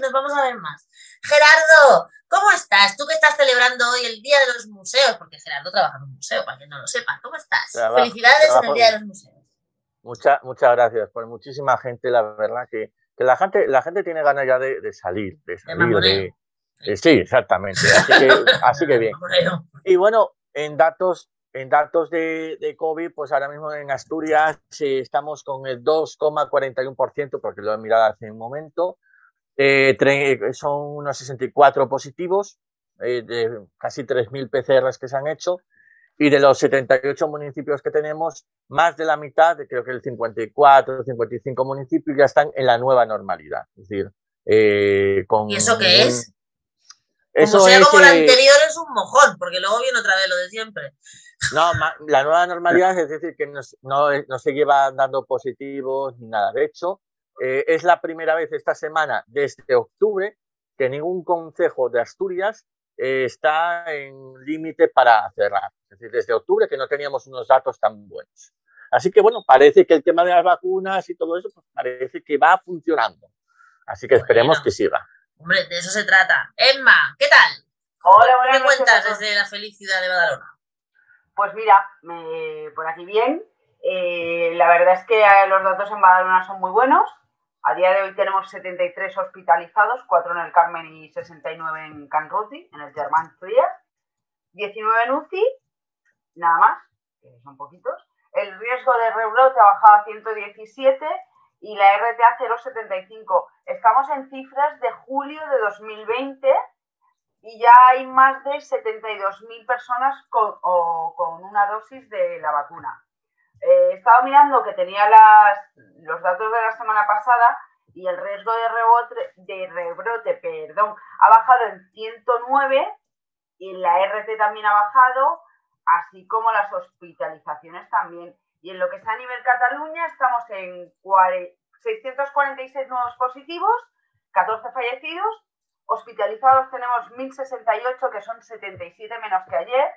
nos vamos a ver más. Gerardo, ¿cómo estás? Tú que estás celebrando hoy el Día de los Museos, porque Gerardo trabaja en un museo, para quien no lo sepa. ¿Cómo estás? Felicidades en el Día de los Museos. Muchas, muchas gracias. Por muchísima gente, la verdad que, que la gente, la gente tiene ganas ya de, salir, de salir, de, sí, exactamente. Así que, así que bien. Y bueno, en datos, en datos de, de, COVID, pues ahora mismo en Asturias eh, estamos con el 2,41%, porque lo he mirado hace un momento. Eh, son unos 64 positivos, eh, de casi 3.000 PCRs que se han hecho. Y de los 78 municipios que tenemos, más de la mitad, creo que el 54, 55 municipios ya están en la nueva normalidad. Es decir, con ¿Y eso qué es? Eso como sea como el anterior es un mojón, porque luego viene otra vez lo de siempre. No, la nueva normalidad es decir que no, no, se lleva dando positivos ni nada. De hecho, eh, es la primera vez esta semana, desde octubre, que ningún consejo de Asturias eh, está en límite para cerrar. Es decir, desde octubre que no teníamos unos datos tan buenos. Así que bueno, parece que el tema de las vacunas y todo eso, pues parece que va funcionando. Así que esperemos que siga. Hombre, de eso se trata. Emma, ¿qué tal? Hola, buenas ¿Qué cuentas desde la felicidad de Badalona? Pues mira, por aquí bien. Eh, la verdad es que los datos en Badalona son muy buenos. A día de hoy tenemos 73 hospitalizados, 4 en el Carmen y 69 en Canruti, en el Germán Trias. 19 en UCI, nada más, que son poquitos. El riesgo de rebrote ha bajado a 117 y la RTA 0,75. Estamos en cifras de julio de 2020 y ya hay más de 72.000 personas con, con, una dosis de la vacuna. Eh, he estado mirando que tenía los datos de la semana pasada y el riesgo de rebrote, de rebrote perdón, ha bajado en 109 y la RT también ha bajado, así como las hospitalizaciones también. Y en lo que está a nivel Cataluña estamos en 646 nuevos positivos, 14 fallecidos, hospitalizados tenemos 1068 que son 77 menos que ayer,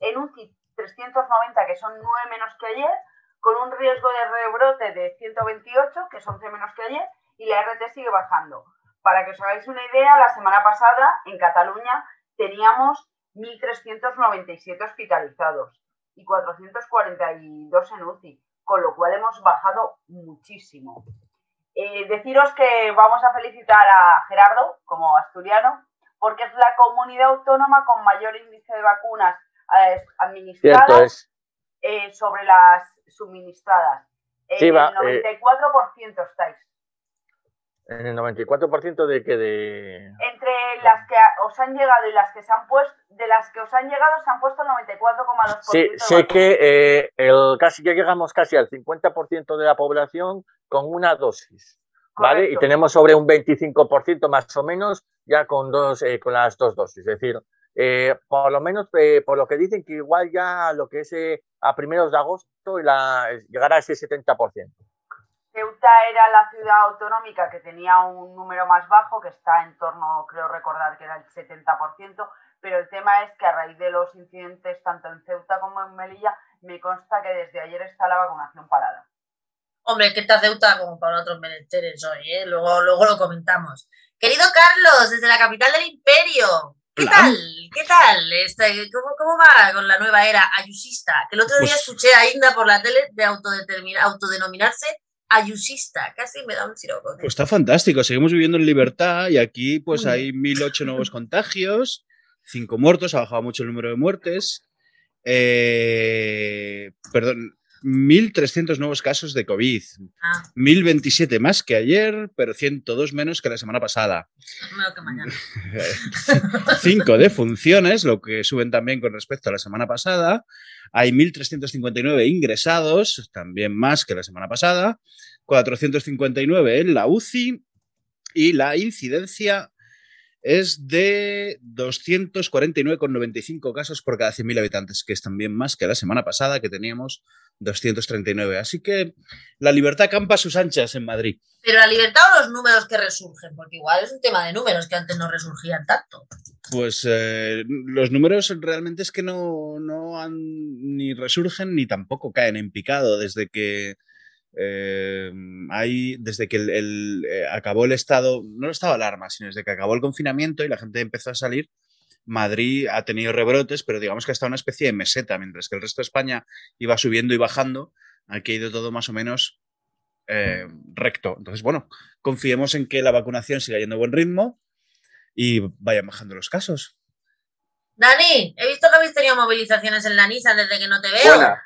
en UCI 390 que son 9 menos que ayer, con un riesgo de rebrote de 128 que son 11 menos que ayer y la RT sigue bajando. Para que os hagáis una idea, la semana pasada en Cataluña teníamos 1.397 hospitalizados y 442 en UCI, con lo cual hemos bajado muchísimo. Eh, deciros que vamos a felicitar a Gerardo como asturiano, porque es la comunidad autónoma con mayor índice de vacunas eh, administradas eh, sobre las suministradas. Sí, el 94% estáis. En el 94% de que de... Entre las que os han llegado y las que se han puesto, de las que os han llegado se han puesto el 94,2%. Sí, sé que eh, el, casi ya llegamos casi al 50% de la población con una dosis, ¿vale? Y tenemos sobre un 25% más o menos ya con, dos, eh, con las dos dosis. Es decir, eh, por lo menos por lo que dicen que igual ya lo que es a primeros de agosto la, llegará a ese 70%. Ceuta era la ciudad autonómica que tenía un número más bajo, que está en torno, creo recordar que era el 70%, pero el tema es que a raíz de los incidentes tanto en Ceuta como en Melilla, me consta que desde ayer está la vacunación parada. Hombre, que está Ceuta como para otros menesteres hoy, ¿eh? luego, luego lo comentamos. Querido Carlos, desde la capital del imperio, ¿Qué tal? ¿Qué tal? Este, ¿cómo, ¿Cómo va con la nueva era ayusista? Que el otro día pues escuché a Inda por la tele de autodenominarse ayusista, casi me da un siroco. Pues está fantástico, seguimos viviendo en libertad y aquí pues hay 1008 nuevos contagios, 5 muertos, ha bajado mucho el número de muertes. Eh, perdón, 1.300 nuevos casos de COVID. 1.027 ah. más que ayer, pero 102 menos que la semana pasada. Menos que mañana. 5 de funciones, lo que suben también con respecto a la semana pasada. Hay 1.359 ingresados, también más que la semana pasada. 459 en la UCI. Y la incidencia es de 249,95 casos por cada 100.000 habitantes, que es también más que la semana pasada, que teníamos 239. Así que la libertad campa a sus anchas en Madrid. Pero la libertad o los números que resurgen, porque igual es un tema de números que antes no resurgían tanto. Pues eh, los números realmente es que no, no han, ni resurgen ni tampoco caen en picado desde que Eh, hay, desde que el, eh, acabó el estado, no el estado de alarma, sino desde que acabó el confinamiento y la gente empezó a salir, Madrid ha tenido rebrotes, pero digamos que ha estado una especie de meseta, mientras que el resto de España iba subiendo y bajando, aquí ha ido todo más o menos eh, recto. Entonces, bueno, confiemos en que la vacunación siga yendo a buen ritmo y vayan bajando los casos. Dani, he visto que habéis tenido movilizaciones en la NISA desde que no te veo.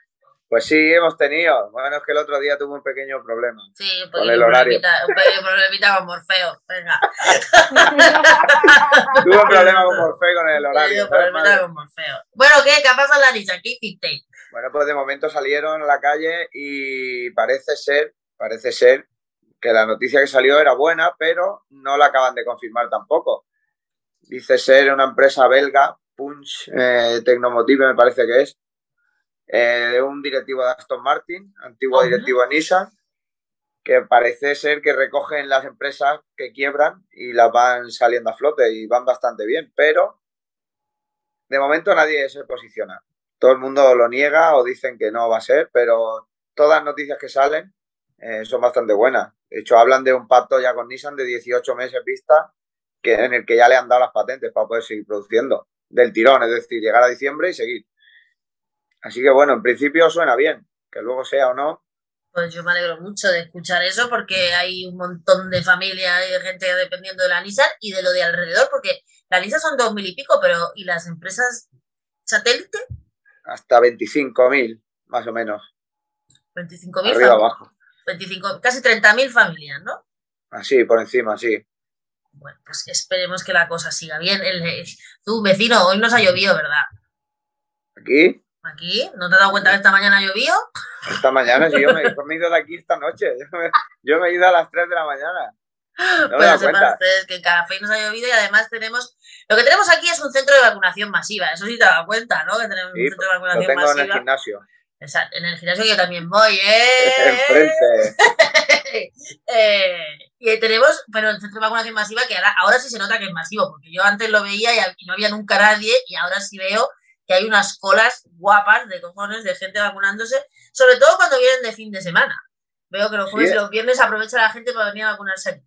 Pues sí, hemos tenido. Bueno, es que el otro día tuve un pequeño problema. Sí, un con el horario. Un pequeño problemita con Morfeo. Venga. tuve un problema con Morfeo con el horario. Sí, problemita con Morfeo. Bueno, ¿qué? ¿Qué ha pasado en la NISA? ¿Qué hiciste? Bueno, pues de momento salieron a la calle y parece ser, parece ser que la noticia que salió era buena, pero no la acaban de confirmar tampoco. Dice ser una empresa belga, Punch eh, Tecnomotive me parece que es, de un directivo de Aston Martin, antiguo directivo de Nissan, que parece ser que recogen las empresas que quiebran y las van saliendo a flote y van bastante bien, pero de momento nadie se posiciona. Todo el mundo lo niega o dicen que no va a ser, pero todas las noticias que salen eh, son bastante buenas. De hecho, hablan de un pacto ya con Nissan de 18 meses vista que, en el que ya le han dado las patentes para poder seguir produciendo del tirón, es decir, llegar a diciembre y seguir. Así que bueno, en principio suena bien, que luego sea o no. Pues yo me alegro mucho de escuchar eso porque hay un montón de familia y de gente dependiendo de la Nissan y de lo de alrededor, porque la Nissan son dos mil y pico, pero ¿y las empresas satélite? Hasta 25.000, más o menos. 25.000 Arriba abajo. 25, casi 30.000 familias, ¿no? Así, por encima, sí. Bueno, pues esperemos que la cosa siga bien. El, tú, vecino, hoy nos ha llovido, ¿verdad? ¿Aquí? ¿Aquí? ¿No te has dado cuenta que esta mañana llovió? Esta mañana, sí, yo me, he ido de aquí esta noche. Yo me, he ido a las 3 de la mañana. No pues sepan ustedes que en Café nos ha llovido y además tenemos. Lo que tenemos aquí es un centro de vacunación masiva. Eso sí te has dado cuenta, ¿no? Que tenemos un centro de vacunación lo tengo en el gimnasio. Exacto, en el gimnasio yo también voy, ¿eh? Enfrente. eh, y tenemos, pero el centro de vacunación masiva que ahora, ahora sí se nota que es masivo, porque yo antes lo veía y no había nunca nadie y ahora sí veo que hay unas colas guapas de cojones de gente vacunándose, sobre todo cuando vienen de fin de semana. Veo que los jueves y los viernes aprovecha la gente para venir a vacunarse.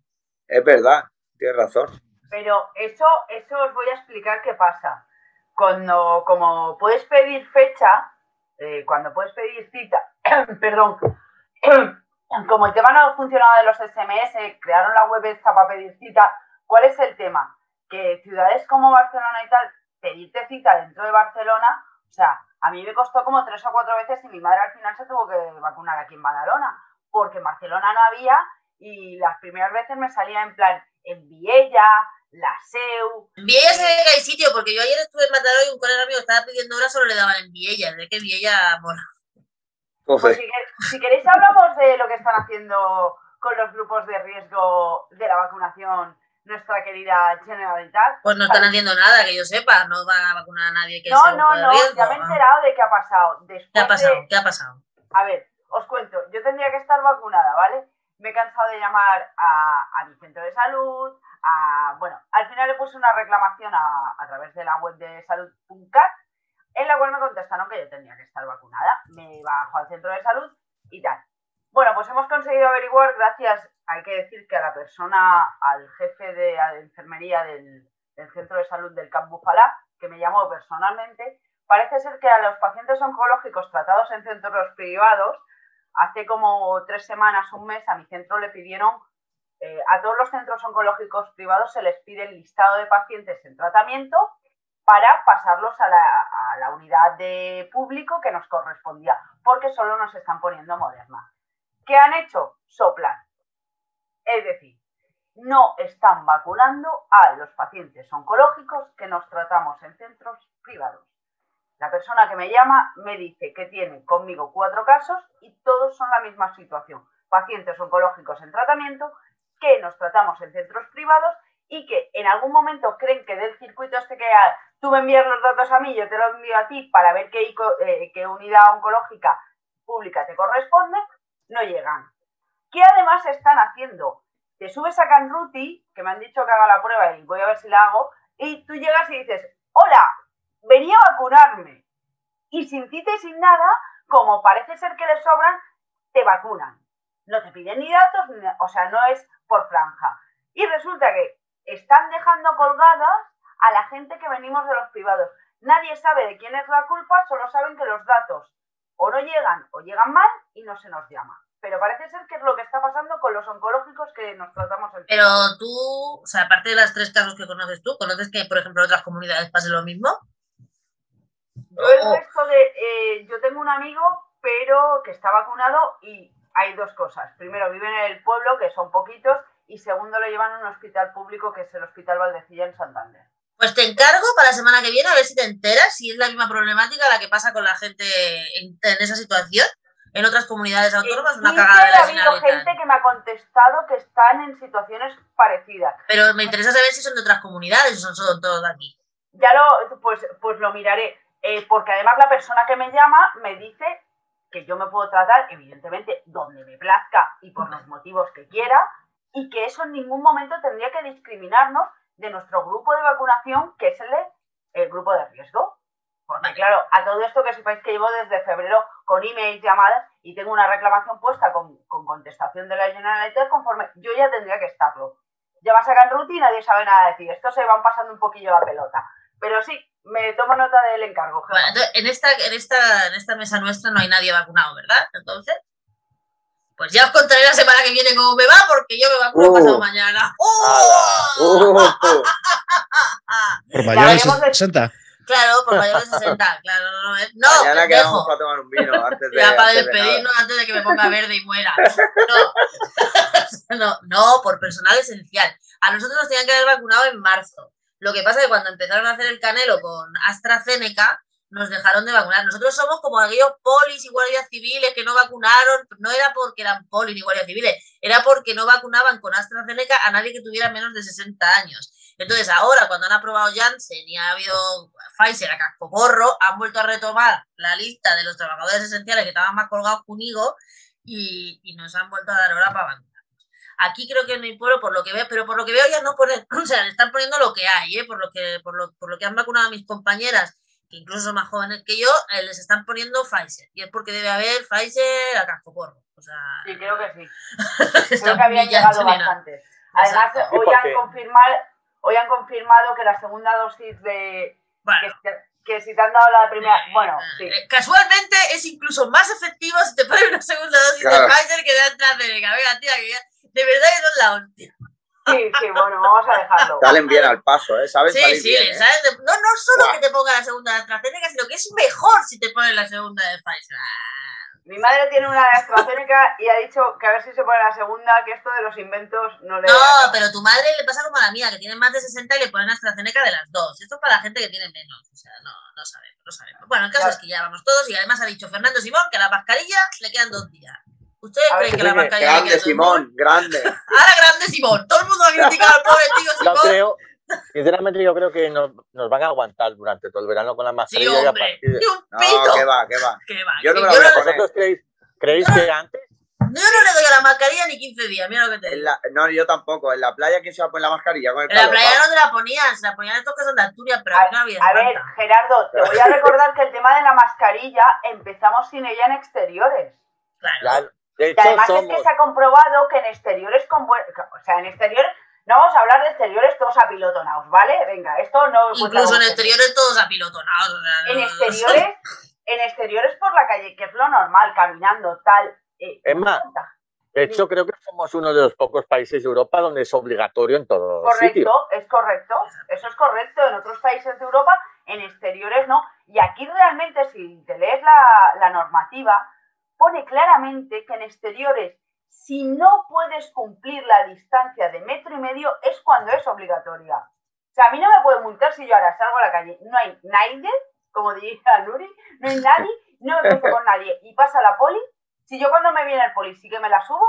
Es verdad, tienes razón. Pero eso, eso os voy a explicar qué pasa. Cuando, como puedes pedir fecha, eh, cuando puedes pedir cita, perdón, como el tema no ha funcionado de los SMS, crearon la web esta para pedir cita, ¿cuál es el tema? Que ciudades como Barcelona y tal pedirte cita dentro de Barcelona, o sea, a mí me costó como tres o cuatro veces y mi madre al final se tuvo que vacunar aquí en Badalona, porque en Barcelona no había y las primeras veces me salía en plan en Viella, la SEU. En Viella se ve que hay sitio, porque yo ayer estuve en Mataró y un colega mío estaba pidiendo horas, solo le daban en Viella, de que Viella mola. Pues si, si, queréis hablamos de lo que están haciendo con los grupos de riesgo de la vacunación nuestra querida Generalitat. Pues no están haciendo nada, que yo sepa, no van a vacunar a nadie que No, no, no, ya me he enterado de qué ha pasado. ¿Qué ha pasado? ¿Qué ha pasado? A ver, os cuento, yo tendría que estar vacunada, ¿vale? Me he cansado de llamar a, a mi centro de salud, a, bueno, al final le puse una reclamación a, a través de la web de salud.cat, en la cual me contestaron que yo tendría que estar vacunada. Me bajo al centro de salud y tal. Bueno, pues hemos conseguido averiguar, gracias, hay que decir que a la persona, al jefe de, enfermería del, centro de salud del Camp Bufalá, que me llamó personalmente, parece ser que a los pacientes oncológicos tratados en centros privados, hace como tres semanas, un mes, a mi centro le pidieron, eh, a todos los centros oncológicos privados se les pide el listado de pacientes en tratamiento para pasarlos a la, a la unidad de público que nos correspondía, porque solo nos están poniendo moderna. ¿Qué han hecho? Soplan. Es decir, no están vacunando a los pacientes oncológicos que nos tratamos en centros privados. La persona que me llama me dice que tiene conmigo cuatro casos y todos son la misma situación. Pacientes oncológicos en tratamiento que nos tratamos en centros privados y que en algún momento creen que del circuito este que tú me envías los datos a mí, yo te los envío a ti para ver qué, eh, qué unidad oncológica pública te corresponde, no llegan. ¿Qué además están haciendo? Te subes a Canruti, que me han dicho que haga la prueba y voy a ver si la hago, y tú llegas y dices, hola, venía a vacunarme. Y sin cita y sin nada, como parece ser que les sobran, te vacunan. no te piden ni datos, o sea, no es por franja. Y resulta que están dejando colgadas a la gente que venimos de los privados. Nadie sabe de quién es la culpa, solo saben que los datos o no llegan o llegan mal y no se nos llama. Pero parece ser que es lo que está pasando con los oncológicos que nos tratamos el Pero tú, o sea, aparte de los tres casos que conoces tú, ¿conoces que, por ejemplo, en otras comunidades pase lo mismo? Yo el resto de... Eh, yo tengo un amigo, pero que está vacunado y hay dos cosas. Primero, vive en el pueblo, que son poquitos, y segundo, lo llevan a un hospital público, que es el Hospital Valdecilla en Santander. Pues te encargo para la semana que viene a ver si te enteras si es la misma problemática la que pasa con la gente en, esa situación en otras comunidades autónomas. Una cagada de la Ha habido gente que me ha contestado que están en situaciones parecidas. Pero me interesa saber si son de otras comunidades o son todos de aquí. Ya lo, pues, pues lo miraré. Eh, porque además la persona que me llama me dice que yo me puedo tratar, evidentemente, donde me plazca y por los motivos que quiera, y que eso en ningún momento tendría que discriminarnos de nuestro grupo de vacunación, que es el, el grupo de riesgo. Porque claro, a todo esto que sepáis que llevo desde febrero con emails, llamadas y tengo una reclamación puesta con, contestación de la Generalitat conforme yo ya tendría que estarlo. Ya va a sacar rutina y nadie sabe nada de decir. Esto se van pasando un poquillo la pelota. Pero sí, me tomo nota del encargo. Bueno, en esta, en, esta, en esta mesa nuestra no hay nadie vacunado, ¿verdad? Entonces. Pues ya os contaré la semana que viene cómo me va, porque yo me vacuno uh, pasado mañana. ¡Oh! por mayores de 60. Claro, por mayores de 60. Claro, no, no, mañana quedamos para tomar un vino antes de. Ya para despedirnos antes de que me ponga verde y muera. No. no, no, por personal esencial. A nosotros nos tenían que haber vacunado en marzo. Lo que pasa es que cuando empezaron a hacer el canelo con AstraZeneca, nos dejaron de vacunar. Nosotros somos como aquellos polis y guardias civiles que no vacunaron, no era porque eran polis ni guardias civiles, era porque no vacunaban con AstraZeneca a nadie que tuviera menos de 60 años. Entonces ahora, cuando han aprobado Janssen y ha habido Pfizer a cascoporro, han vuelto a retomar la lista de los trabajadores esenciales que estaban más colgados conmigo y, y nos han vuelto a dar hora para vacunarnos. Aquí creo que en mi pueblo, por lo que veo, pero por lo que veo ya no ponen, o sea, le están poniendo lo que hay, ¿eh? por, lo que, por, lo, por lo que han vacunado a mis compañeras que incluso son más jóvenes que yo, eh, les están poniendo Pfizer. Y es porque debe haber Pfizer a casco porro. O sea, sí, creo que sí. creo que habían llegado bastante. Además, hoy han, confirmado, hoy han confirmado que la segunda dosis de... Que, si te han dado la primera... Eh, bueno, sí. Eh, casualmente es incluso más efectivo si te ponen una segunda dosis de Pfizer que de AstraZeneca. Venga, tía, que de verdad que no es la hostia. Sí, sí, bueno, vamos a dejarlo. Salen bien al paso, ¿eh? Saben sí, salir sí, bien, ¿eh? No, no solo que te ponga la segunda de AstraZeneca, sino que es mejor si te ponen la segunda de Pfizer. Mi madre tiene una de AstraZeneca y ha dicho que a ver si se pone la segunda, que esto de los inventos no le... No, pero tu madre le pasa como a la mía, que tiene más de 60 y le ponen AstraZeneca de las dos. Esto es para la gente que tiene menos. O sea, no, no sabemos, no sabemos. Bueno, el caso es que ya vamos todos y además ha dicho Fernando Simón que a la mascarilla le quedan dos días. ¿Ustedes creen que la mascarilla Grande, Simón, grande. Ahora grande, Simón. Todo el mundo ha criticado al pobre tío Simón. Yo creo, sinceramente, yo creo que nos, nos, van a aguantar durante todo el verano con la mascarilla. Sí, hombre. Y a partir un pito. No, que va, que va. Que va. Yo no me la voy a poner. ¿Vosotros creéis, creéis que antes? Yo no le doy a la mascarilla ni 15 días, mira lo que te digo. La, no, yo tampoco. En la playa, ¿quién se va a poner la mascarilla? Con el en la playa no te la ponían, se la ponían estos que son de Asturias, pero a, no había. A ver, Gerardo, te voy a recordar que el tema de la mascarilla empezamos sin ella en exteriores. Claro. Que además es que se ha comprobado que en exteriores con buen, o sea, en exteriores no vamos a hablar de exteriores todos apilotonados, ¿vale? Venga, esto no Incluso en exteriores todos apilotonados. en exteriores, en exteriores por la calle, que es lo normal, caminando, tal. Eh, es más, de hecho, creo que somos uno de los pocos países de Europa donde es obligatorio en todo Correcto, es correcto. Eso es correcto. En otros países de Europa, en exteriores no. Y aquí realmente, si te lees la, la normativa, pone claramente que en exteriores, si no puedes cumplir la distancia de metro y medio, es cuando es obligatoria. O sea, a mí no me puede multar si yo ahora salgo a la calle. No hay nadie, como diría Nuri, no hay nadie, no me cruzo con nadie. Y pasa la poli, si yo cuando me viene el poli sí que me la subo,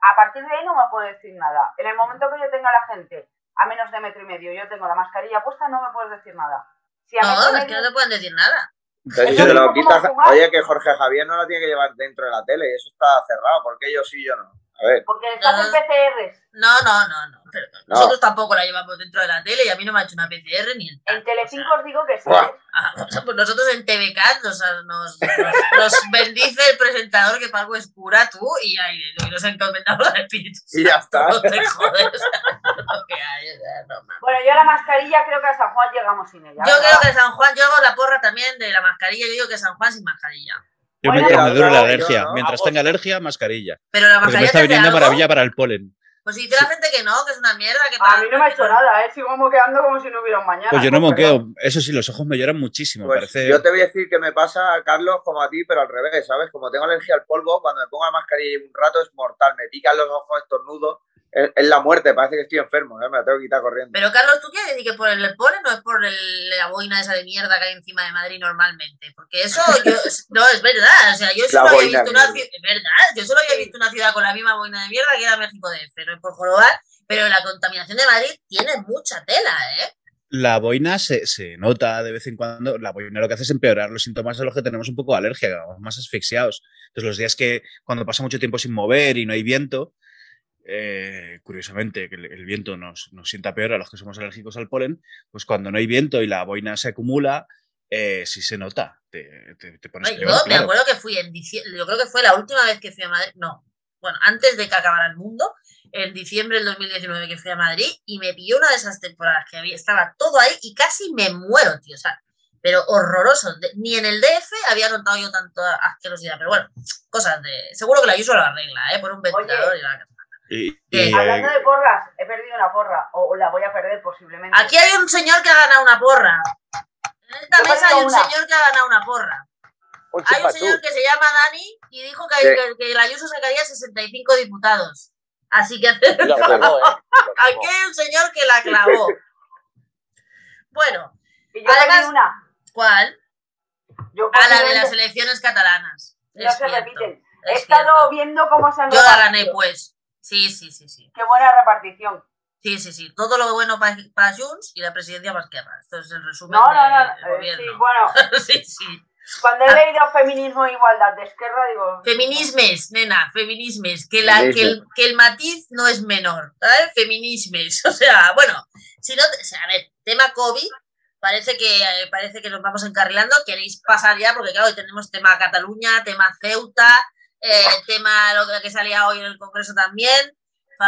a partir de ahí no me puede decir nada. En el momento que yo tenga a la gente a menos de metro y medio, yo tengo la mascarilla puesta, no me puedes decir nada. Si a no, es que no te pueden decir nada. Entonces, si lo quitas, oye, que Jorge Javier no la tiene que llevar dentro de la tele y eso está cerrado, porque yo sí, yo no. A ver. Porque estás en PCRs. No, no, no, no. Pero nosotros tampoco la llevamos dentro de la tele y a mí no me ha hecho una PCR ni el En Telecinco os digo que sí. Ah, pues nosotros en TVCAT nos, nos, nos, bendice el presentador que para algo es cura tú y, ahí, y nos encomendamos al espíritu. Y ya está. No te jodes. Bueno, yo a la mascarilla creo que a San Juan llegamos sin ella. Yo creo que a San Juan, yo hago la porra también de la mascarilla, yo digo que San Juan sin mascarilla. Yo bueno, mientras me duele la alergia. Mientras tenga alergia, mascarilla. Pero la mascarilla. me está viniendo maravilla para el polen. Pues si dice la gente que no, que es una mierda. Que a mí no me ha hecho nada, ¿eh? Sigo moqueando como si no hubiera un mañana. Pues yo no moqueo. Eso sí, los ojos me lloran muchísimo. Pues parece... Yo te voy a decir que me pasa, Carlos, como a ti, pero al revés, ¿sabes? Como tengo alergia al polvo, cuando me pongo la mascarilla un rato es mortal. Me pican los ojos estornudos es, la muerte, parece que estoy enfermo, ¿eh? me la tengo que quitar corriendo. Pero Carlos, ¿tú quieres decir que por el polen no es por la boina esa de mierda que hay encima de Madrid normalmente? Porque eso yo, no es verdad, o sea, yo solo había visto una ciudad, es verdad, yo solo había visto una ciudad con la misma boina de mierda que era México de es por jorobar, pero la contaminación de Madrid tiene mucha tela, ¿eh? La boina se, se, nota de vez en cuando. La boina lo que hace es empeorar los síntomas de los que tenemos un poco de alergia, más asfixiados. Entonces, los días que cuando pasa mucho tiempo sin mover y no hay viento, eh, curiosamente, que el, viento nos, sienta peor a los que somos alérgicos al polen, pues cuando no hay viento y la boina se acumula, eh, sí se nota. Te, pones yo me acuerdo que fui en diciembre, yo creo que fue la última vez que fui a Madrid, no, bueno, antes de que acabara el mundo, en diciembre del 2019 que fui a Madrid y me pilló una de esas temporadas que había, estaba todo ahí y casi me muero, tío, o sea, pero horroroso. ni en el DF había notado yo tanto asquerosidad, pero bueno, cosas de. Seguro que la uso lo arregla, ¿eh? Por un ventilador y la Hablando de porras, he perdido una porra, o, la voy a perder posiblemente. Aquí hay un señor que ha ganado una porra. En esta mesa hay un señor que ha ganado una porra. Hay un señor que se llama Dani y dijo que, que, que el Ayuso sacaría 65 diputados. Así que ¿eh? aquí hay un señor que la clavó. Bueno, y yo además, una. ¿Cuál? a la de las elecciones catalanas. No se repiten. He estado viendo cómo se han Yo la gané, pues. Sí, sí, sí, sí. Qué buena repartición. Sí, sí, sí. Todo lo bueno para pa Junts y la presidencia para Esquerra. Esto es el resumen no, no, no. Eh, sí, bueno. sí, sí. Cuando he ah. leído feminismo e igualdad de Esquerra, digo... Feminismes, nena, feminismes. Que, la, que, el, que el matiz no es menor, ¿sabes? Feminismes. O sea, bueno, si no... O sea, a ver, tema COVID, parece que, eh, parece que nos vamos encarrilando. Queréis pasar ya, porque claro, hoy tenemos tema Cataluña, tema Ceuta, eh, el tema lo que salía hoy en el Congreso también.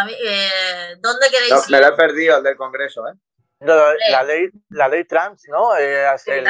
Eh, ¿Dónde queréis Me lo he perdido el del Congreso, ¿eh? la, ley, la ley trans, ¿no? Eh, el,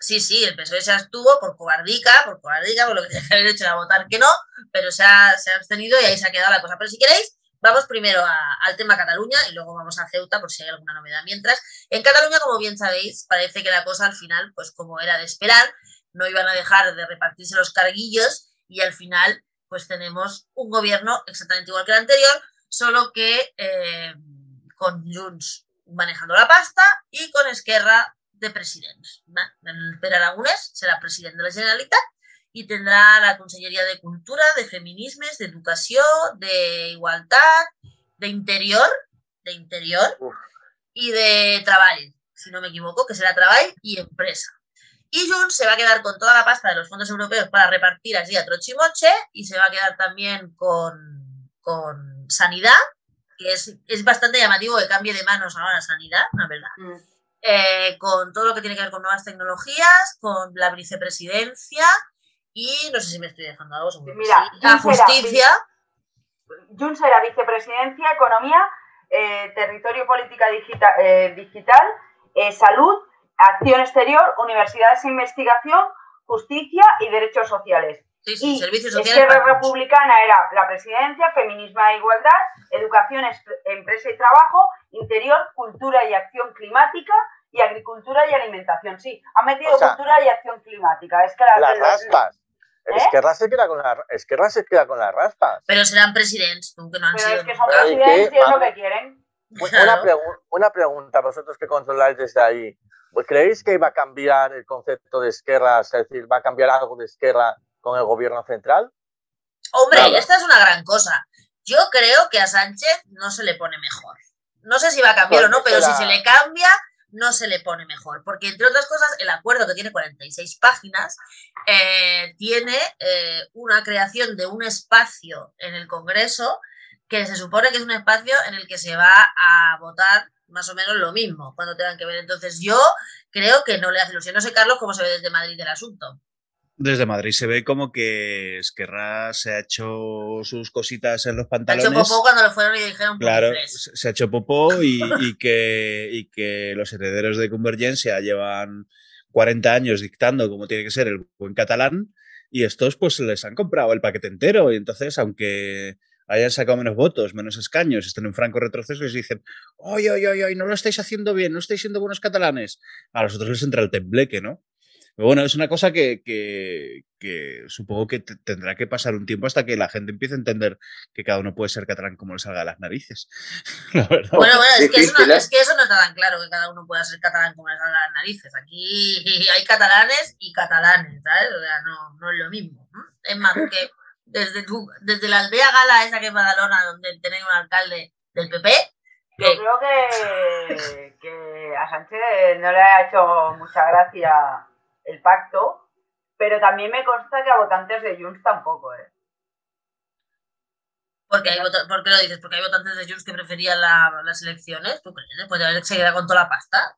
Sí, sí, el PSOE se abstuvo por cobardica, por cobardica, por lo que tenía que haber hecho era votar que no, pero se ha, se ha abstenido y ahí se ha quedado la cosa. Pero si queréis, vamos primero al tema Cataluña y luego vamos a Ceuta por si hay alguna novedad. Mientras, en Cataluña, como bien sabéis, parece que la cosa al final, pues como era de esperar, no iban a dejar de repartirse los carguillos y al final pues tenemos un gobierno exactamente igual que el anterior, solo que eh, con Junts manejando la pasta y con Esquerra de presidente. El Per Aragonés será presidente de la Generalitat y tendrá la Consellería de Cultura, de Feminismes, de Educación, de Igualdad, de Interior, de Interior y de Trabajo, si no me equivoco, que será Trabajo y Empresa. Y Junts se va a quedar con toda la pasta de los fondos europeos para repartir así a trochimoche y se va a quedar también con, con sanidad, que es, bastante llamativo que cambie de manos ahora sanidad, la verdad. Mm. Eh, con todo lo que tiene que ver con nuevas tecnologías, con la vicepresidencia y no sé si me estoy dejando algo. Mira, la justicia. Junts era vicepresidencia, economía, eh, territorio, política eh, digital salud Acción Exterior, Universidades de Investigación, Justicia y Derechos Sociales. Sí, sí, y servicios sociales. Republicana era la presidencia, feminismo e igualdad, educación, empresa y trabajo, interior, cultura y acción climática y agricultura y alimentación. Sí, ha metido cultura y acción climática. Es que las raspas. ¿Eh? Esquerra, se queda con la, Esquerra se queda con las raspas. Pero serán presidentes, que no han Pero es que son presidentes y es lo que quieren. Una, una pregunta, vosotros que controláis desde ahí. Pues, ¿Creéis que va a cambiar el concepto de Esquerra, es decir, va a cambiar algo de Esquerra con el gobierno central? Hombre, esta es una gran cosa. Yo creo que a Sánchez no se le pone mejor. No sé si va a cambiar o no, pero si se le cambia, no se le pone mejor, porque entre otras cosas el acuerdo que tiene 46 páginas eh, tiene eh, una creación de un espacio en el Congreso que se supone que es un espacio en el que se va a votar más o menos lo mismo cuando tengan que ver. Entonces yo creo que no le hace ilusión. No sé, Carlos, cómo se ve desde Madrid el asunto. Desde Madrid se ve como que Esquerra se ha hecho sus cositas en los pantalones. Se ha hecho popó cuando lo fueron y dijeron Claro, se ha hecho popó y, que, y que los herederos de Convergencia llevan 40 años dictando cómo tiene que ser el buen catalán y estos pues les han comprado el paquete entero y entonces aunque hayan sacado menos votos, menos escaños, estén en franco retroceso y dicen, ¡ay, ay, ay, ay, no lo estáis haciendo bien, no estáis siendo buenos catalanes! A los otros les entra el tembleque, ¿no? bueno, es una cosa que, supongo que tendrá que pasar un tiempo hasta que la gente empiece a entender que cada uno puede ser catalán como le salga de las narices. Bueno, bueno, es que, eso no, ¿eh? es que, eso no, está tan claro que cada uno pueda ser catalán como le salga de las narices. Aquí hay catalanes y catalanes, ¿sabes? O sea, no, no es lo mismo. Es más, que desde, tu, desde la aldea gala esa que es Badalona, donde tenéis un alcalde del PP, yo creo que, que, a Sánchez no le ha hecho mucha gracia el pacto, pero también me consta que a votantes de Junts tampoco, ¿eh? Porque hay ¿Por qué lo dices? Porque hay votantes de Junts que preferían las elecciones, ¿tú crees? Después de haber seguido con toda la pasta.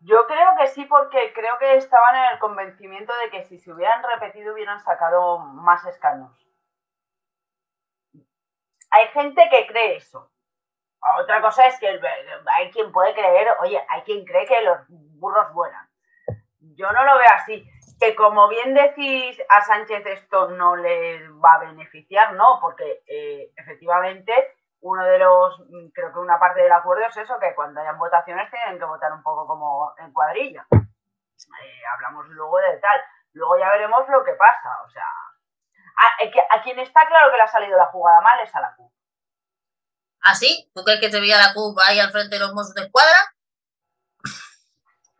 Yo creo que sí, porque creo que estaban en el convencimiento de que si se hubieran repetido hubieran sacado más escaños. Hay gente que cree eso. Otra cosa es que hay quien puede creer, oye, hay quien cree que los burros vuelan yo no lo veo así. Que como bien decís, a Sánchez esto no le va a beneficiar, ¿no? Porque eh, efectivamente uno de los, mm, creo que una parte del acuerdo es eso, que cuando hayan votaciones tienen que votar un poco como en cuadrilla. Eh, hablamos luego de tal. Luego ya veremos lo que pasa. O sea, a, a, quien está claro que le ha salido la jugada mal es a la CUP. ¿Ah, sí? ¿Tú crees que te veía la CUP ahí al frente de los Mossos de Escuadra?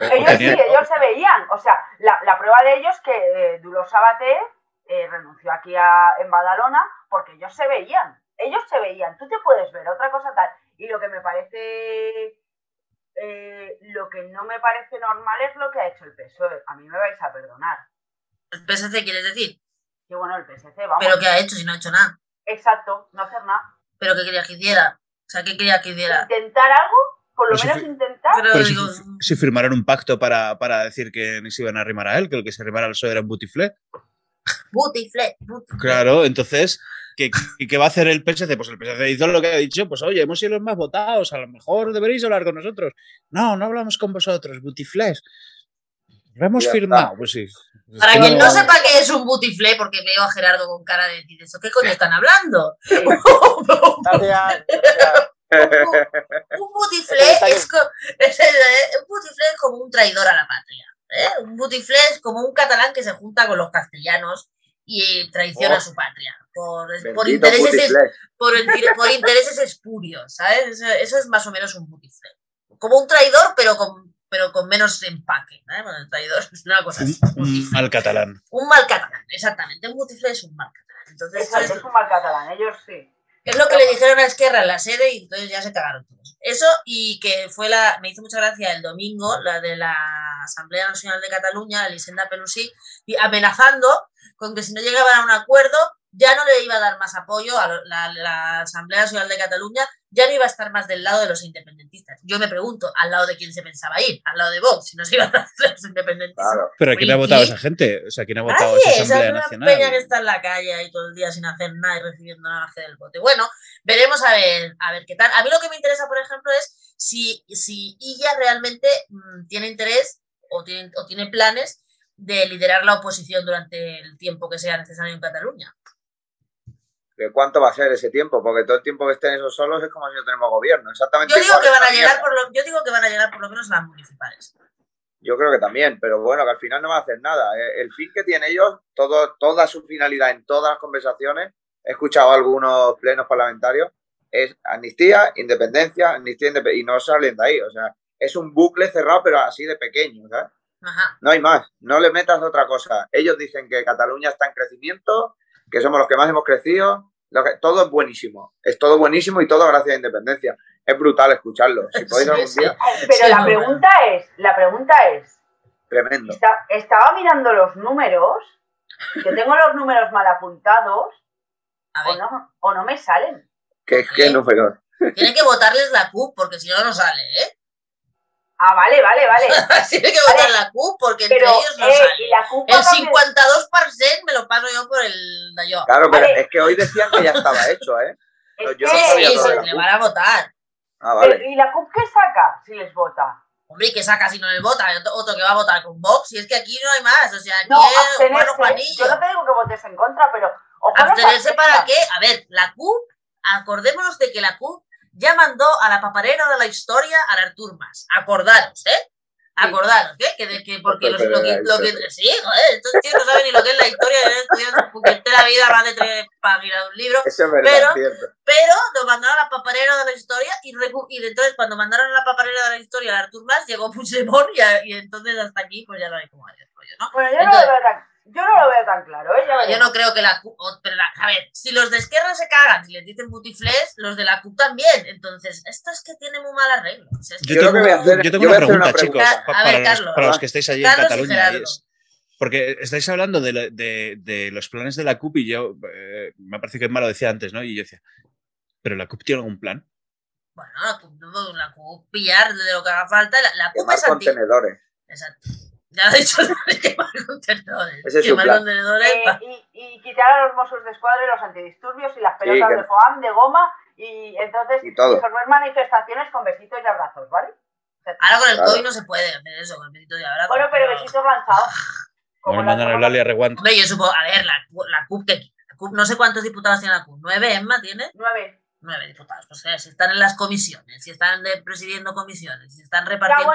Ellos sí, ellos se veían. O sea, la, prueba de ellos es que eh, Dulo Sabaté eh, renunció aquí a, en Badalona porque ellos se veían. Ellos se veían. Tú te puedes ver otra cosa tal. Y lo que me parece. Eh, lo que no me parece normal es lo que ha hecho el PSOE. A mí me vais a perdonar. ¿El PSC quieres decir? Sí, bueno, el PSC, vamos. ¿Pero qué ha hecho si no ha hecho nada? Exacto, no hacer nada. ¿Pero qué quería que hiciera? O sea, ¿qué quería que hiciera? Intentar algo por lo menos intentar. Pero si, firmaron un pacto para, decir que ni se iban a arrimar a él, que el que se arrimara al PSOE era un butiflé. Butiflé, Claro, entonces, ¿qué, ¿qué, va a hacer el PSC? Pues el PSC hizo lo que ha dicho, pues oye, hemos sido los más votados, a lo mejor deberéis hablar con nosotros. No, no hablamos con vosotros, butiflés. Lo hemos firmado, pues sí. Para quien no sepa qué es un butiflé, porque veo a Gerardo con cara de eso, ¿qué coño están hablando? un, butiflé es, como un traidor a la patria. ¿Eh? Un butiflé es como un catalán que se junta con los castellanos y traiciona a oh. su patria. Por, intereses, por, intereses espurios, ¿sabes? Eso, es más o menos un butiflé. Como un traidor, pero con, pero con menos empaque. ¿eh? Bueno, el traidor es una cosa. Un, mal catalán. Un mal catalán, exactamente. Un butiflé es un mal catalán. Entonces, es un mal catalán, ellos sí. Es lo que le dijeron a Esquerra en la sede y entonces ya se cagaron todos. Eso y que fue la, me hizo mucha gracia el domingo, la de la Asamblea Nacional de Cataluña, Elisenda Pelusí, amenazando con que si no llegaban a un acuerdo ya no le iba a dar más apoyo a la, Asamblea Nacional de Cataluña, ya no iba a estar más del lado de los independentistas. Yo me pregunto, ¿al lado de quién se pensaba ir? ¿Al lado de Vox? Si no se iban a hacer los independentistas. Pero ¿quién ha votado esa gente? O sea, ¿quién ha votado esa Asamblea esa Nacional? peña que está en la calle ahí todo el día sin hacer nada y recibiendo nada más que del bote. Bueno, veremos a ver, a ver qué tal. A mí lo que me interesa, por ejemplo, es si, si ella realmente mm, tiene interés o tiene, o tiene planes de liderar la oposición durante el tiempo que sea necesario en Cataluña. ¿Cuánto va a ser ese tiempo? Porque todo el tiempo que estén esos solos es como si no tenemos gobierno. Exactamente. Yo digo, que van, a llegar por lo, yo digo que van a llegar por lo menos las municipales. Yo creo que también, pero bueno, que al final no va a hacer nada. Eh, el fin que tienen ellos, todo, toda su finalidad en todas las conversaciones, he escuchado algunos plenos parlamentarios, es amnistía, independencia, amnistía, independencia, y no salen de ahí. O sea, es un bucle cerrado, pero así de pequeño, ¿sabes? No hay más, no le metas otra cosa. Ellos dicen que Cataluña está en crecimiento, que somos los que más hemos crecido, todo es buenísimo. Es todo buenísimo y todo gracias a Independencia. Es brutal escucharlo. Si podéis algún día. Pero la pregunta es, la pregunta es. Tremendo. estaba mirando los números, que tengo los números mal apuntados, o no, o no me salen. ¿Qué, qué números? Tienen que votarles la CUP porque si no, no sale, ¿eh? Ah, vale, vale, vale. Tiene que votar la CUP porque entre ellos no eh, sale. el 52% me lo paso yo por el yo. Claro, pero es que hoy decían que ya estaba hecho, ¿eh? yo no sabía sí, le van a votar. Ah, vale. ¿Y la CUP qué saca si les vota? Hombre, ¿y qué saca si no les vota? Otro que va a votar con Vox. Y es que aquí no hay más. O sea, aquí no, es bueno, Juanillo. Yo no te digo que votes en contra, pero. ¿Abstenerse para qué? A ver, la CUP, acordémonos de que la CUP ya mandó a la paparera de la historia a Artur Mas. Acordaros, ¿eh? Acordaros, ¿eh? Que, que porque los, lo, que, lo que, Sí, joder, estos tíos no saben ni lo que es la historia, de estudiando porque la vida más de tres páginas de un libro. Eso es verdad, pero, cierto. pero nos mandaron a la paparera de la historia y, y entonces cuando mandaron a la paparera de la historia a Artur Mas llegó Puigdemont y, y entonces hasta aquí pues ya no hay como hay rollo, ¿no? Bueno, yo entonces, no lo veo yo no lo veo tan claro, ¿eh? yo no creo que la CUP. Pero a ver, si los de Esquerra se cagan, si les dicen butiflés, los de la CUP también. Entonces, esto es que tiene muy mal arreglo. yo, tengo, una pregunta, chicos, para, los, que estáis allí en Cataluña. porque estáis hablando de, de, los planes de la CUP y yo, eh, me parece que me lo decía antes, ¿no? Y yo decía, ¿pero la CUP tiene algún plan? Bueno, la CUP, la CUP pillar de lo que haga falta. La, la CUP es contenedores. Exacto. Ya he dicho, quemar contenedores. Ese es quemar contenedores. Eh, y, y, quitar a los mozos de escuadra y los antidisturbios y las pelotas de foam, de goma y entonces y disolver manifestaciones con besitos y abrazos, ¿vale? Ahora con el COVID no se puede hacer eso, con besitos y abrazos. Bueno, pero, besitos lanzados. Como mandan a hablarle a Reguanto. yo supongo, a ver, la, la CUP, que, la CUP, no sé cuántos diputados tiene la CUP. ¿Nueve, Emma, tiene? Nueve nueve diputados. Pues eh, si están en las comisiones, si están presidiendo comisiones, si están repartiendo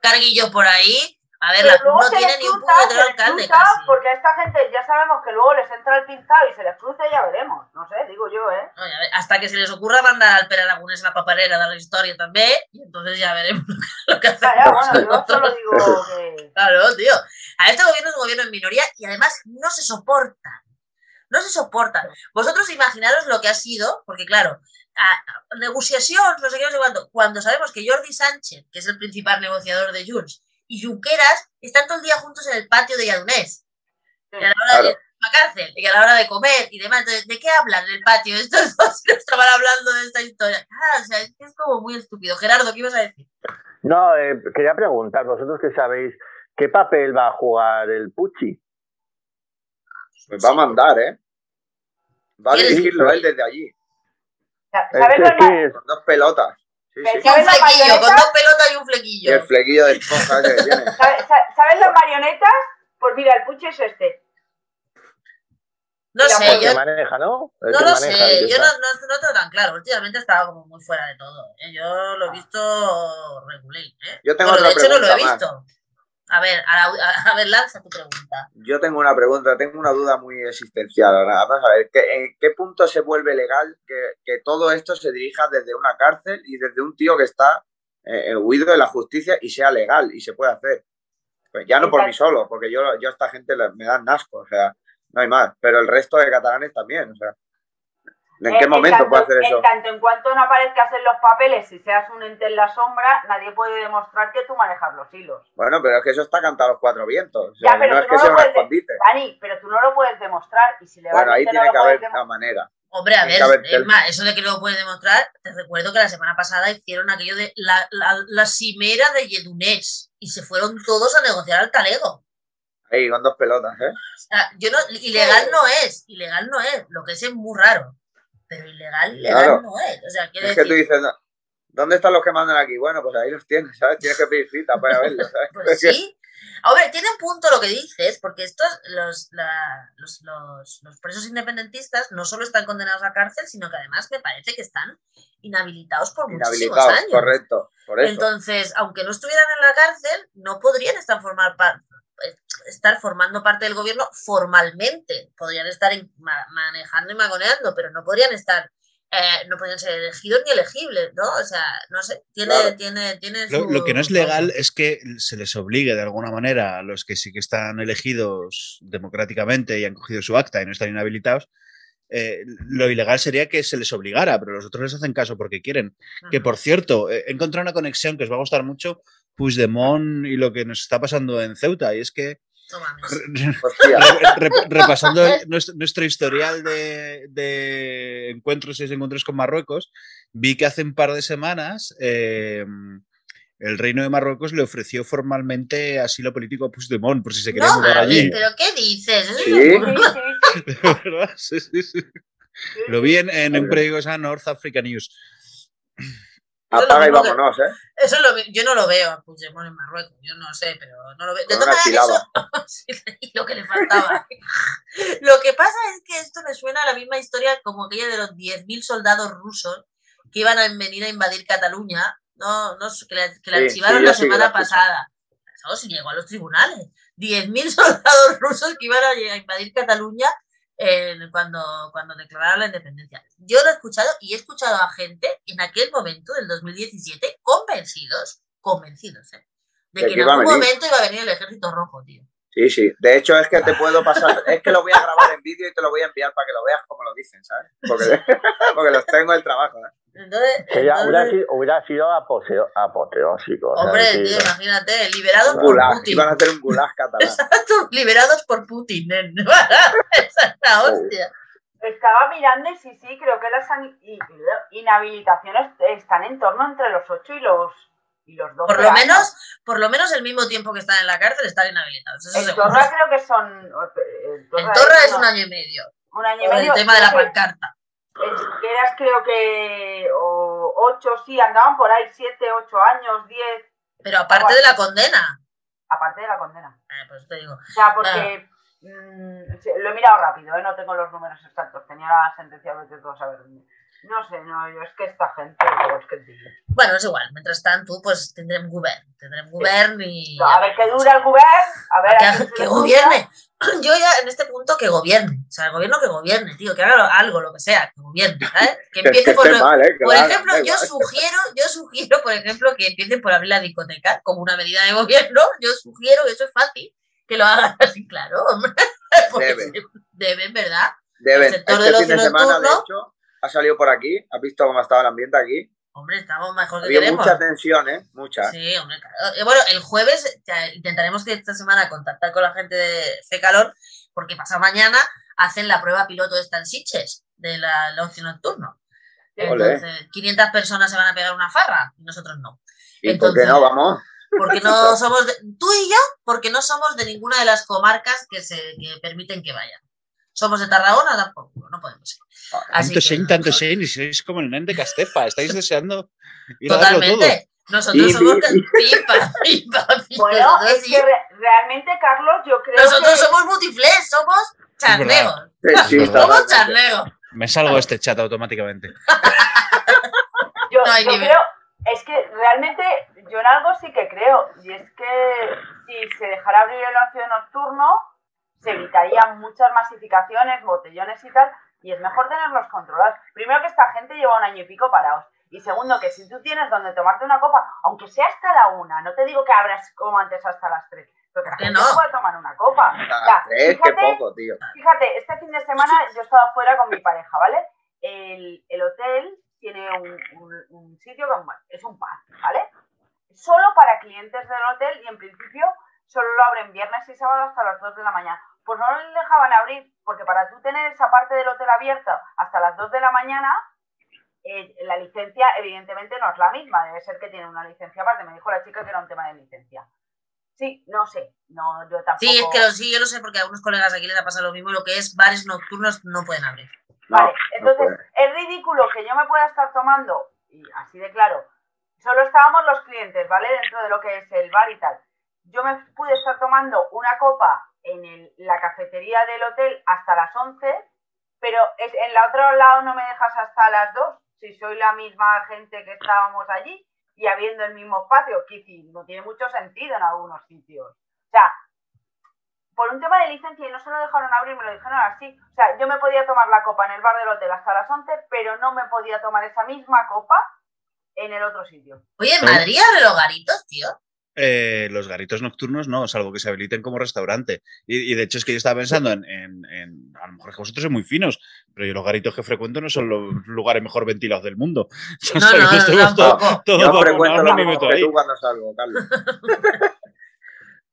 carguillos por ahí, a ver, la no tiene ni un puñetero alcalde casi. Porque a esta gente ya sabemos que luego les entra el pintado y se les cruce, ya veremos. No sé, digo yo, ¿eh? hasta que se les ocurra mandar al Peralagunes la paparera de la historia también, y entonces ya veremos lo que hacemos. Ya, bueno, yo solo digo que... Claro, tío. A este gobierno es un gobierno en minoría y además no se soportan. No se soportan. Vosotros imaginaros lo que ha sido, porque claro, a, negociación, no sé qué, no sé cuándo, cuando sabemos que Jordi Sánchez, que es el principal negociador de Junts, y Junqueras están todo el día juntos en el patio de Yadunés. Y a la hora de la cárcel, y a la hora de comer y demás. Entonces, ¿de qué hablan en el patio? Estos dos no estaban hablando de esta historia. Ah, o sea, es, es como muy estúpido. Gerardo, ¿qué ibas a decir? No, eh, quería preguntar, vosotros que sabéis, ¿qué papel va a jugar el Pucci? Pues va a mandar, ¿eh? Va a dirigirlo él desde allí. ¿Sabes es Con dos pelotas. Sí, sí. Un flequillo, con dos pelotas y un flequillo. Y el flequillo de esponja que tiene. ¿Sabes las marionetas? Pues mira, el puche es este. No sé, yo. maneja, ¿no? no lo sé, yo no, no, no, tengo tan claro. Últimamente estaba como muy fuera de todo. ¿eh? Yo lo he visto regular. ¿eh? Yo tengo de hecho, no lo he visto. A ver, a, ver, lanza tu pregunta. Yo tengo una pregunta, tengo una duda muy existencial. Vamos a ver, ¿en qué punto se vuelve legal que, todo esto se dirija desde una cárcel y desde un tío que está eh, eh, huido de la justicia y sea legal y se puede hacer? Pues ya no por mí solo, porque yo, yo a esta gente me dan asco, o sea, no hay más, pero el resto de catalanes también, o sea. ¿En qué momento puede hacer eso? En tanto en cuanto no aparezcas en los papeles y seas un ente en la sombra, nadie puede demostrar que tú manejas los hilos. Bueno, pero es que eso está cantado a los cuatro vientos. ya, pero no es que sea un escondite. Dani, pero tú no lo puedes demostrar. Y si bueno, ahí tiene que haber una manera. Hombre, a ver, Emma, eso de que no lo puedes demostrar, te recuerdo que la semana pasada hicieron aquello de la, la, la cimera de Yedunés y se fueron todos a negociar al talego. Ahí, con dos pelotas, ¿eh? O sea, yo no, ilegal no es, ilegal no es, lo que es es muy raro pero ilegal, ilegal no es. O sea, es que tú dices, ¿dónde están los que mandan aquí? Bueno, pues ahí los tienes, ¿sabes? Tienes que pedir cita para verlos, ¿sabes? Pues sí. Hombre, tiene un punto lo que dices, porque estos, los, los, los, los, presos independentistas no solo están condenados a cárcel, sino que además me parece que están inhabilitados por muchísimos años. Correcto, por eso. Entonces, aunque no estuvieran en la cárcel, no podrían estar formar parte estar formando parte del gobierno formalmente. Podrían estar manejando y magoneando, pero no podrían estar, eh, no podrían ser elegidos ni elegibles, ¿no? O sea, no sé, tiene, tiene, tiene lo, que no es legal es que se les obligue de alguna manera a los que sí que están elegidos democráticamente y han cogido su acta y no están inhabilitados, eh, lo ilegal sería que se les obligara, pero los otros les hacen caso porque quieren. Que por cierto, he encontrado una conexión que os va a gustar mucho, Puigdemont y lo que nos está pasando en Ceuta, y es que repasando nuestro, historial de, encuentros y desencuentros con Marruecos, vi que hace un par de semanas eh, el reino de Marruecos le ofreció formalmente asilo político a Puigdemont por si se quería mudar allí. ¿Pero qué dices? ¿Sí? Sí, sí, Lo vi en, un periódico que North Africa News. Apaga y vámonos, ¿eh? Eso lo, yo no lo veo a Puigdemont en Marruecos, yo no sé, pero no lo veo. De todas maneras, eso, lo que le faltaba. lo que pasa es que esto me suena a la misma historia como aquella de los 10.000 soldados rusos que iban a venir a invadir Cataluña, no, no que la, que archivaron la semana pasada. Eso sí llegó a los tribunales. 10.000 soldados rusos que iban a invadir Cataluña cuando, cuando declararon la independencia. Yo lo he escuchado y he escuchado a gente en aquel momento del 2017 convencidos, convencidos, ¿eh? de, que, en algún momento iba a venir el ejército rojo, tío. Sí, sí. De hecho, es que te puedo pasar, es que lo voy a grabar en vídeo y te lo voy a enviar para que lo veas como lo dicen, ¿sabes? Porque, porque los tengo en el trabajo, ¿eh? Entonces, hubiera, sido, apoteósico. Hombre, tío, imagínate, liberados por Putin. Iban a hacer un gulag catalán. Exacto, liberados por Putin. Esa es la hostia. Estaba mirando y sí, sí, creo que las inhabilitaciones están en torno entre los 8 y los, y los 12 por lo menos Por lo menos el mismo tiempo que están en la cárcel están inhabilitados. Eso en Torra creo que son... En Torra, es un año y medio. Un año y medio. El tema de la pancarta eras creo que o, ocho, sí, andaban por ahí, siete, ocho años, diez. Pero aparte de la condena. Aparte de la condena. Ah, pues te digo. O sea, porque mm, lo he mirado rápido, ¿eh? no tengo los números exactos, tenía la sentencia de todo saber. No sé, no, yo es que esta gente, es que Bueno, es igual, mientras tanto, pues tendremos gobierno, tendremos gobierno y... a ver qué dura el gobierno, a ver... Que, que gobierne. Yo ya en este punto que gobierne, o sea, el gobierno que gobierne, tío, que haga algo, lo que sea, que gobierne, ¿sabes? Que empiece por... ¿eh? por ejemplo, yo sugiero, yo sugiero, por ejemplo, que empiecen por abrir la discoteca como una medida de gobierno, yo sugiero, eso es fácil, que lo hagan así, claro, hombre. Deben. Deben, ¿verdad? Deben. El sector este de los fin de semana, de hecho, ha salido por aquí. ¿Has visto cómo estaba el ambiente aquí? Hombre, estamos mejor que Había mucha tensión, ¿eh? Mucha. Sí, hombre, claro. Eh, bueno, el jueves intentaremos que esta semana contactar con la gente de Fecalor, porque pasado mañana hacen la prueba piloto de Stansiches, de la ocio nocturno. Entonces, 500 personas se van a pegar una farra y nosotros no. ¿Y por qué no vamos? Porque no somos, tú y yo, porque no somos de ninguna de las comarcas que se que permiten que vayan. Somos de Tarragona, tampoco, no podemos ir. tanto Shane, tanto Shane, y sois como el nen de Castefa, estáis deseando ir Totalmente. Nosotros somos pipa, pipa, pipa. Bueno, es que realmente, Carlos, yo creo Nosotros somos multiflex, somos charlegos. somos charlegos. Me salgo de este chat automáticamente. yo, yo creo, es que realmente yo en algo sí que creo, y es que si se dejara abrir el ocio nocturno, se evitarían muchas masificaciones, botellones y tal, y es mejor tenerlos controlados. Primero que esta gente lleva un año y pico parados. Y segundo, que si tú tienes donde tomarte una copa, aunque sea hasta la una, no te digo que abras como antes hasta las tres, pero que la gente no? puede tomar una copa. tres, qué poco, tío. Fíjate, este fin de semana yo he estado fuera con mi pareja, ¿vale? El, el hotel tiene un, un, sitio que es un par, ¿vale? Solo para clientes del hotel y en principio solo lo abren viernes y sábado hasta las 2 de la mañana pues no les dejaban abrir, porque para tú tener esa parte del hotel abierta hasta las 2 de la mañana, eh, la licencia evidentemente no es la misma, debe ser que tiene una licencia aparte. Me dijo la chica que era un tema de licencia. Sí, no sé, no, yo tampoco. Sí, es que lo, sí, yo lo sé porque a algunos colegas aquí les ha pasado lo mismo, lo que es bares nocturnos no pueden abrir. Vale, entonces es ridículo que yo me pueda estar tomando, y así de claro, solo estábamos los clientes, ¿vale? Dentro de lo que es el bar y tal. Yo me pude estar tomando una copa en la cafetería del hotel hasta las 11, pero es, en el otro lado no me dejas hasta las 2, si soy la misma gente que estábamos allí y habiendo el mismo espacio, que no tiene mucho sentido en algunos sitios. O sea, por un tema de licencia y no se lo dejaron abrir, me lo dijeron así. O sea, yo me podía tomar la copa en el bar del hotel hasta las 11, pero no me podía tomar esa misma copa en el otro sitio. Oye, en Madrid abre los garitos, tío. Eh, los garitos nocturnos no, salvo que se habiliten como restaurante. Y, de hecho es que yo estaba pensando en, a lo mejor que vosotros sois muy finos, pero yo los garitos que frecuento no son los lugares mejor ventilados del mundo. No, no, todo, todo yo frecuento tú cuando salgo, Carlos.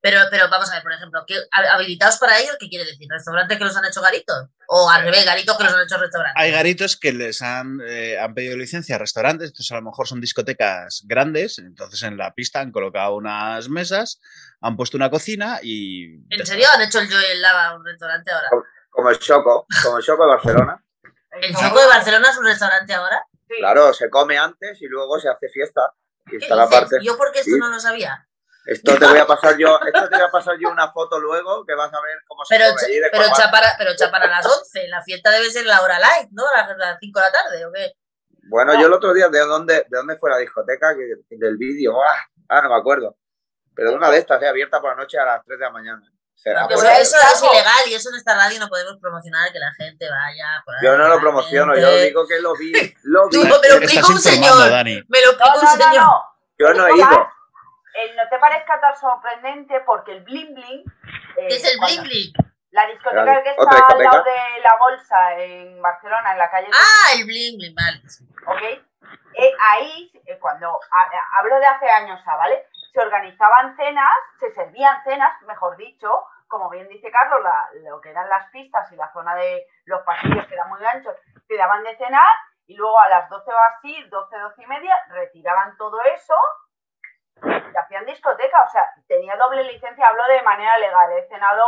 Pero, pero vamos a ver, por ejemplo, ¿habilitados para ellos qué quiere decir? ¿Restaurantes que los han hecho garitos? ¿O al revés, garitos que los han hecho restaurantes? Hay garitos que les han, eh, han pedido licencia a restaurantes, entonces a lo mejor son discotecas grandes, entonces en la pista han colocado unas mesas, han puesto una cocina y... ¿En serio han hecho el Joy Lava un restaurante ahora? Como el Choco, como el Choco de Barcelona. ¿El Choco de Barcelona es un restaurante ahora? Claro, se come antes y luego se hace fiesta. Y está la parte... ¿Yo por qué esto no lo sabía? Esto te voy a pasar yo, esto te voy a pasar yo una foto luego que vas a ver cómo se pero, come allí pero, chapara, pero chapara a las 11, la fiesta debe ser la hora light, ¿no? A las 5 de la tarde, ¿o qué? Bueno, yo el otro día, ¿de dónde, de dónde fue la discoteca? del vídeo, ah, ah, no me acuerdo. Pero de una de estas, ¿eh? abierta por la noche a las 3 de la mañana. eso es ilegal y eso en esta radio no podemos promocionar que la gente vaya. Por yo no lo promociono, yo digo que lo vi. Lo vi. me lo explico un señor. Dani. Me lo explico un señor. Yo no he ido no te parezca tan sorprendente porque el Bling Bling. ¿Qué es el Bling Bling? La discoteca que está al lado de la bolsa en Barcelona, en la calle. Ah, el Bling Bling, vale. Ok. Eh, ahí, eh, cuando hablo de hace años, ¿vale? Se organizaban cenas, se servían cenas, mejor dicho, como bien dice Carlos, lo que eran las pistas y la zona de los pasillos que eran muy anchos, te daban de cenar y luego a las 12 o así, 12, 12 y media, retiraban todo eso y hacían discoteca, o sea, tenía doble licencia, hablo de manera legal, he cenado,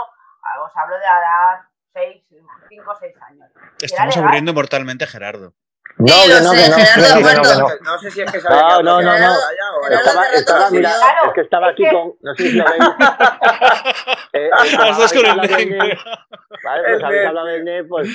os hablo de ahora 6, 5 o 6 años. Estamos aburriendo mortalmente a Gerardo. No, no, no, no, no, sé si es que No, no, no, no. Estaba, estaba, mira, es que estaba aquí con. No sé si lo veis. eh, Las dos con el NEN. Vale, pues habéis hablado del NEN, pues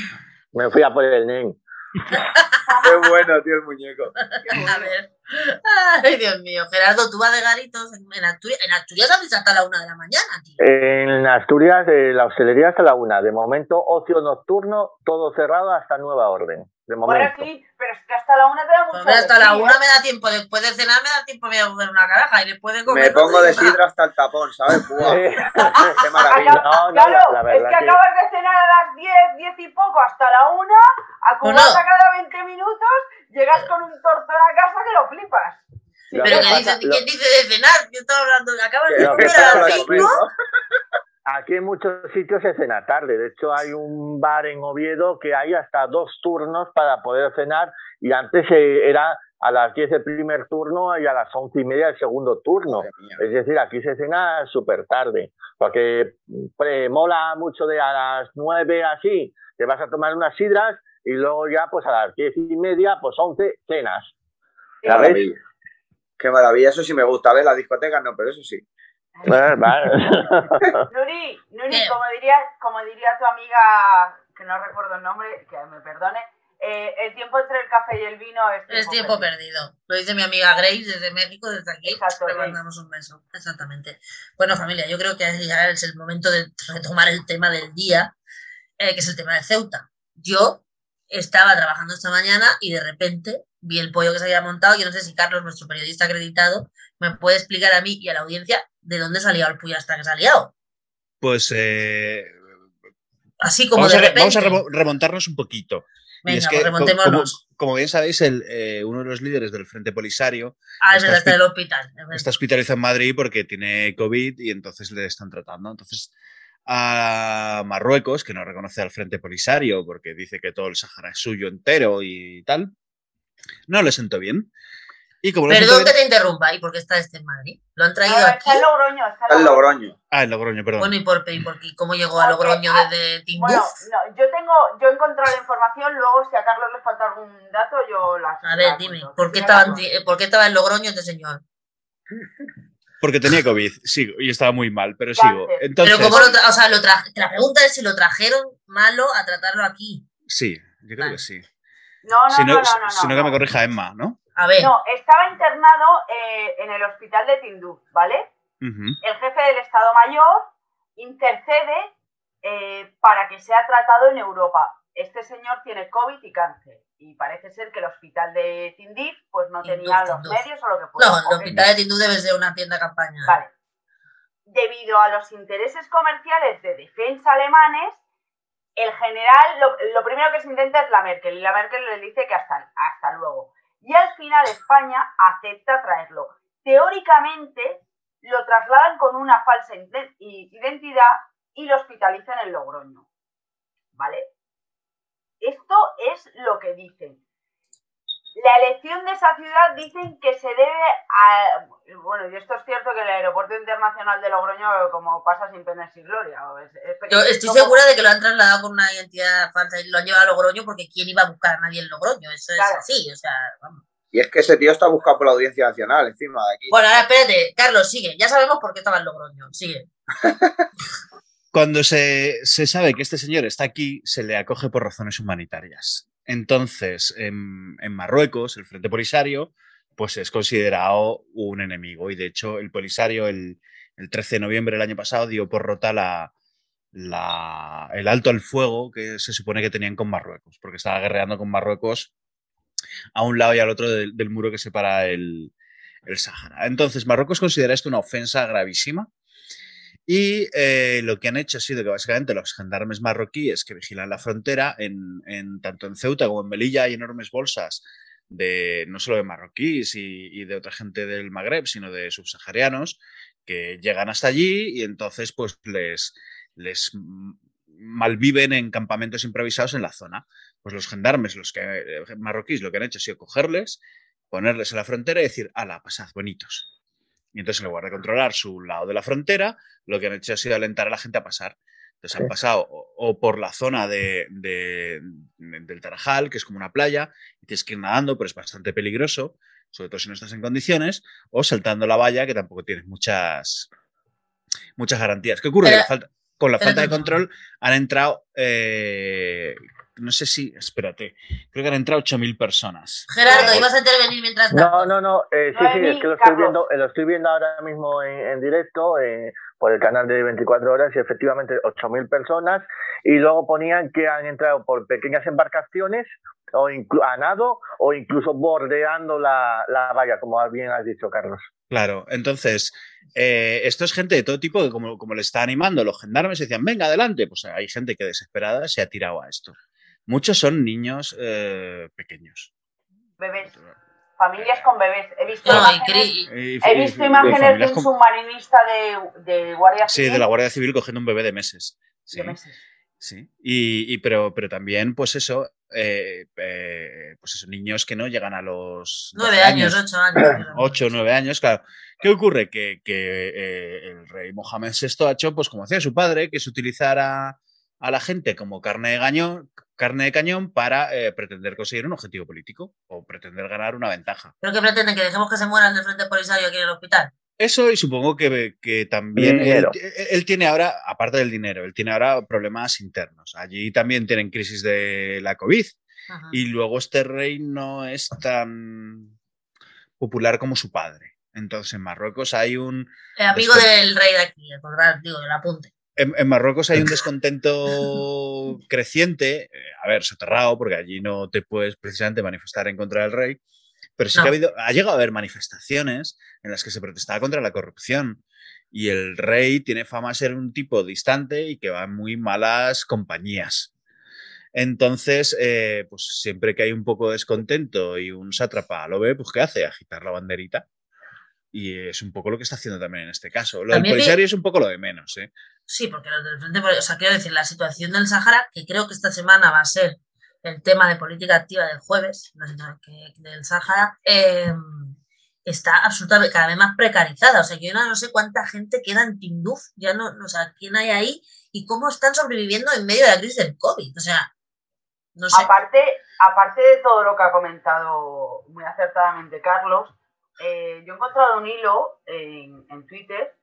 me fui a por el NEN. Qué bueno, tío, el muñeco. A ver. Ay, Dios mío. Gerardo, tú vas de garitos en Asturias. En Asturias hasta la una de la mañana. En Asturias, eh, la hostelería hasta la una. De momento, ocio nocturno, todo cerrado hasta nueva orden. De momento. Pero es que hasta la una te da mucho. Pues hasta la una me da tiempo. Después de cenar me da tiempo de comer una caraja y después de comer. Me pongo de sidra hasta el tapón, ¿sabes? Qué maravilla. No, no, claro, la, verdad es que, acabas de cenar a las 10, 10 y poco hasta la una, acumulas a cada 20 minutos, llegas con un tortón a casa que lo flipas. pero ¿qué dice, ¿quién dice de cenar? Yo estaba hablando, acabas de comer a las 5. Aquí en muchos sitios se cena tarde. De hecho, hay un bar en Oviedo que hay hasta dos turnos para poder cenar y antes era a las 10 el primer turno y a las once y media el segundo turno. Es decir, aquí se cena súper tarde, porque mola mucho de a las 9 así, te vas a tomar unas sidras y luego ya pues a las diez y media, pues 11 cenas. Qué maravilla. Qué maravilla, eso sí me gusta. ver la discoteca no, pero eso sí. Nuri, Nuri como, diría, como diría tu amiga, que no recuerdo el nombre, que me perdone, eh, el tiempo entre el café y el vino es tiempo, perdido. Lo dice mi amiga Grace desde México, desde aquí. Le mandamos un beso. Exactamente. Bueno, familia, yo creo que ya es el momento de retomar el tema del día, eh, que es el tema de Ceuta. Yo estaba trabajando esta mañana y de repente vi el pollo que se había montado. Yo no sé si Carlos, nuestro periodista acreditado, me puede explicar a mí y a la audiencia de dónde salía el pollo hasta que se ha liado. Pues eh, así como vamos de repente. A, vamos a remontarnos un poquito. Venga, es que, como, como, bien sabéis, el, eh, uno de los líderes del Frente Polisario ah, está, está, en el hospital, está hospitalizado en Madrid porque tiene COVID y entonces le están tratando. Entonces, a Marruecos, que no reconoce al Frente Polisario porque dice que todo el Sahara es suyo entero y tal, no le sentó bien. Y como Perdón que te interrumpa, ¿y por qué está este en Madrid? ¿Lo han traído aquí? Está en Logroño. Está en Logroño. Ah, en Logroño, perdón. Bueno, ¿y por, y por cómo llegó a Logroño ah, desde Timbuktu? Bueno, no, yo tengo, yo he encontrado la información, luego si a Carlos le falta algún dato, yo la... A ver, dime, ¿por qué, estaba, ¿por qué estaba en Logroño este señor? Porque tenía COVID, sigo, y estaba muy mal, pero sigo. Entonces, pero como lo o sea, lo la pregunta es si lo trajeron malo a tratarlo aquí. Sí, yo creo que sí. No, no, si no, no, no, Si no, que me corrija Emma, ¿no? A ver. No, estaba internado eh, en el hospital de Tinduf, ¿vale? El jefe del Estado Mayor intercede eh, para que sea tratado en Europa. este señor tiene COVID y cáncer. Y parece ser que el hospital de Tindif pues no tenía los medios o lo que fuera. No, el hospital de Tinduf debe ser una tienda campaña. Vale. Debido a los intereses comerciales de defensa alemanes, el general, lo, primero que se intenta es la Merkel, y la Merkel le dice que hasta, hasta luego. Y al final España acepta traerlo. Teóricamente lo trasladan con una falsa identidad y lo hospitalizan en Logroño. ¿Vale? Esto es lo que dicen. La elección de esa ciudad dicen que se debe a. Bueno, y esto es cierto que el aeropuerto internacional de Logroño, como pasa sin pena y gloria. Yo estoy segura de que lo han trasladado con una identidad falsa y lo han llevado a Logroño porque ¿quién iba a buscar a nadie en Logroño? Eso es así, o sea, vamos. Y es que ese tío está buscado por la audiencia nacional, encima de aquí. Bueno, ahora espérate, Carlos, sigue. Ya sabemos por qué estaba en Logroño. Sigue. Cuando se, sabe que este señor está aquí, se le acoge por razones humanitarias. Entonces, en, Marruecos, el Frente Polisario, pues es considerado un enemigo. Y de hecho, el Polisario, el, 13 de noviembre del año pasado, dio por rota la, el alto al fuego que se supone que tenían con Marruecos, porque estaba guerreando con Marruecos a un lado y al otro del, muro que separa el, el Sahara. Entonces, Marruecos considera esto una ofensa gravísima. Y eh, lo que han hecho ha sido que básicamente los gendarmes marroquíes que vigilan la frontera, en, tanto en Ceuta como en Melilla hay enormes bolsas de no solo de marroquíes y, de otra gente del Magreb, sino de subsaharianos que llegan hasta allí y entonces pues les, les malviven en campamentos improvisados en la zona. Pues los gendarmes, los que, eh, marroquíes, lo que han hecho ha sido cogerles, ponerles en la frontera y decir, ala, pasad, bonitos. Y entonces, en lugar de controlar su lado de la frontera, lo que han hecho ha sido alentar a la gente a pasar. Entonces han pasado o, por la zona de, del Tarajal, que es como una playa, y tienes que ir nadando, pero es bastante peligroso, sobre todo si no estás en condiciones, o saltando la valla, que tampoco tienes muchas, muchas garantías. ¿Qué ocurre? con la falta de control han entrado eh, no sé si, espérate, creo que han entrado 8.000 personas. Gerardo, ¿ibas a intervenir mientras No, no, no, eh, sí, sí, es que lo estoy viendo, eh, lo estoy viendo ahora mismo en, directo eh, por el canal de 24 horas y efectivamente 8.000 personas y luego ponían que han entrado por pequeñas embarcaciones o a nado o incluso bordeando la, la valla, como bien has dicho, Carlos. Claro, entonces, esto es gente de todo tipo que como, como le está animando los gendarmes, decían, venga, adelante, pues hay gente que desesperada se ha tirado a esto. Muchos son niños eh, pequeños. Bebés. Familias con bebés. He visto imágenes, he visto imágenes de, un submarinista de, Guardia Civil. Sí, de la Guardia Civil cogiendo un bebé de meses. Sí. De meses. Sí. Y, pero, pero también, pues eso, eh, eh, pues eso, niños que no llegan a los. Nueve años, ocho años. Ocho, nueve años, claro. ¿Qué ocurre? Que, que el rey Mohamed VI ha hecho, pues como hacía su padre, que se utilizara a la gente como carne de cañón, carne de cañón para eh, pretender conseguir un objetivo político o pretender ganar una ventaja. ¿Pero qué pretenden? ¿Que dejemos que se mueran del frente polisario aquí en el hospital? Eso y supongo que, que también él, tiene ahora, aparte del dinero, él tiene ahora problemas internos. Allí también tienen crisis de la COVID y luego este rey no es tan popular como su padre. Entonces en Marruecos hay un... El amigo del rey de aquí, por digo, el apunte en, Marruecos hay un descontento creciente, eh, a ver, soterrado, porque allí no te puedes precisamente manifestar en contra del rey, pero sí que ha, habido, ha llegado a haber manifestaciones en las que se protestaba contra la corrupción. Y el rey tiene fama de ser un tipo distante y que va en muy malas compañías. Entonces, eh, pues siempre que hay un poco de descontento y un sátrapa lo ve, pues ¿qué hace? Agitar la banderita. Y es un poco lo que está haciendo también en este caso. Lo del polisario es un poco lo de menos, ¿eh? Sí, porque lo del Frente o sea, quiero decir, la situación del Sahara, que creo que esta semana va a ser el tema de política activa del jueves, del Sahara, em, está absolutamente cada vez más precarizada. O sea, yo no, sé cuánta gente queda en Tinduf, ya no, o sea, quién hay ahí y cómo están sobreviviendo en medio de la crisis del COVID. O sea, no sé. Aparte, aparte de todo lo que ha comentado muy acertadamente Carlos, eh, yo he encontrado un hilo en, en Twitter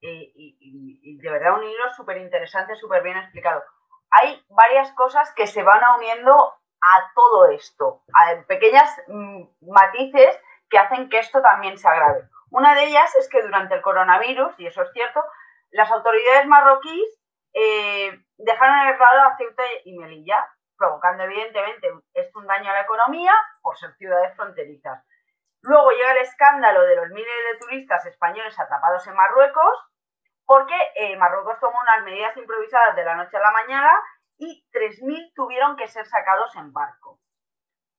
y, de verdad un hilo súper interesante, súper bien explicado. Hay varias cosas que se van uniendo a todo esto, a pequeñas mm, matices que hacen que esto también se agrave. Una de ellas es que durante el coronavirus, y eso es cierto, las autoridades marroquíes eh, dejaron el lado a Ceuta y Melilla provocando evidentemente esto un daño a la economía por ser ciudades fronterizas. Luego llega el escándalo de los miles de turistas españoles atrapados en Marruecos, porque eh, Marruecos tomó unas medidas improvisadas de la noche a la mañana y 3.000 tuvieron que ser sacados en barco.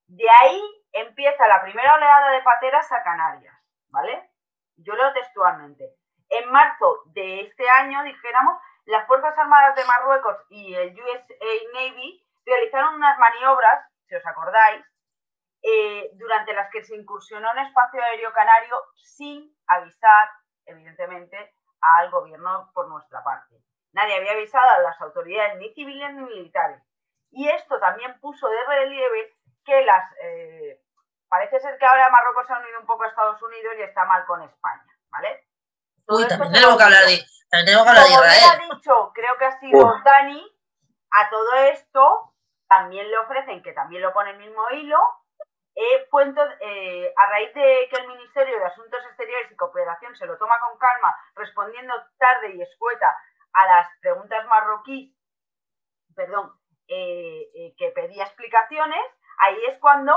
De ahí empieza la primera oleada de pateras a Canarias, ¿vale? Yo leo textualmente. En marzo de este año, dijéramos, las Fuerzas Armadas de Marruecos y el USA Navy realizaron unas maniobras, si os acordáis, eh, durante las que se incursionó en espacio aéreo canario sin avisar, evidentemente, al gobierno por nuestra parte. Nadie había avisado a las autoridades ni civiles ni militares. Y esto también puso de relieve que las... Eh, parece ser que ahora Marruecos se ha unido un poco a Estados Unidos y está mal con España, ¿vale? Uy, también tenemos que hablar de, también tenemos que hablar Como de Israel. ha dicho, creo que ha sido Dani, a todo esto también le ofrecen, que también lo pone el mismo hilo, eh, fue eh, a raíz de que el Ministerio de Asuntos Exteriores y Cooperación se lo toma con calma, respondiendo tarde y escueta a las preguntas marroquíes, perdón, eh, eh, que pedía explicaciones, ahí es cuando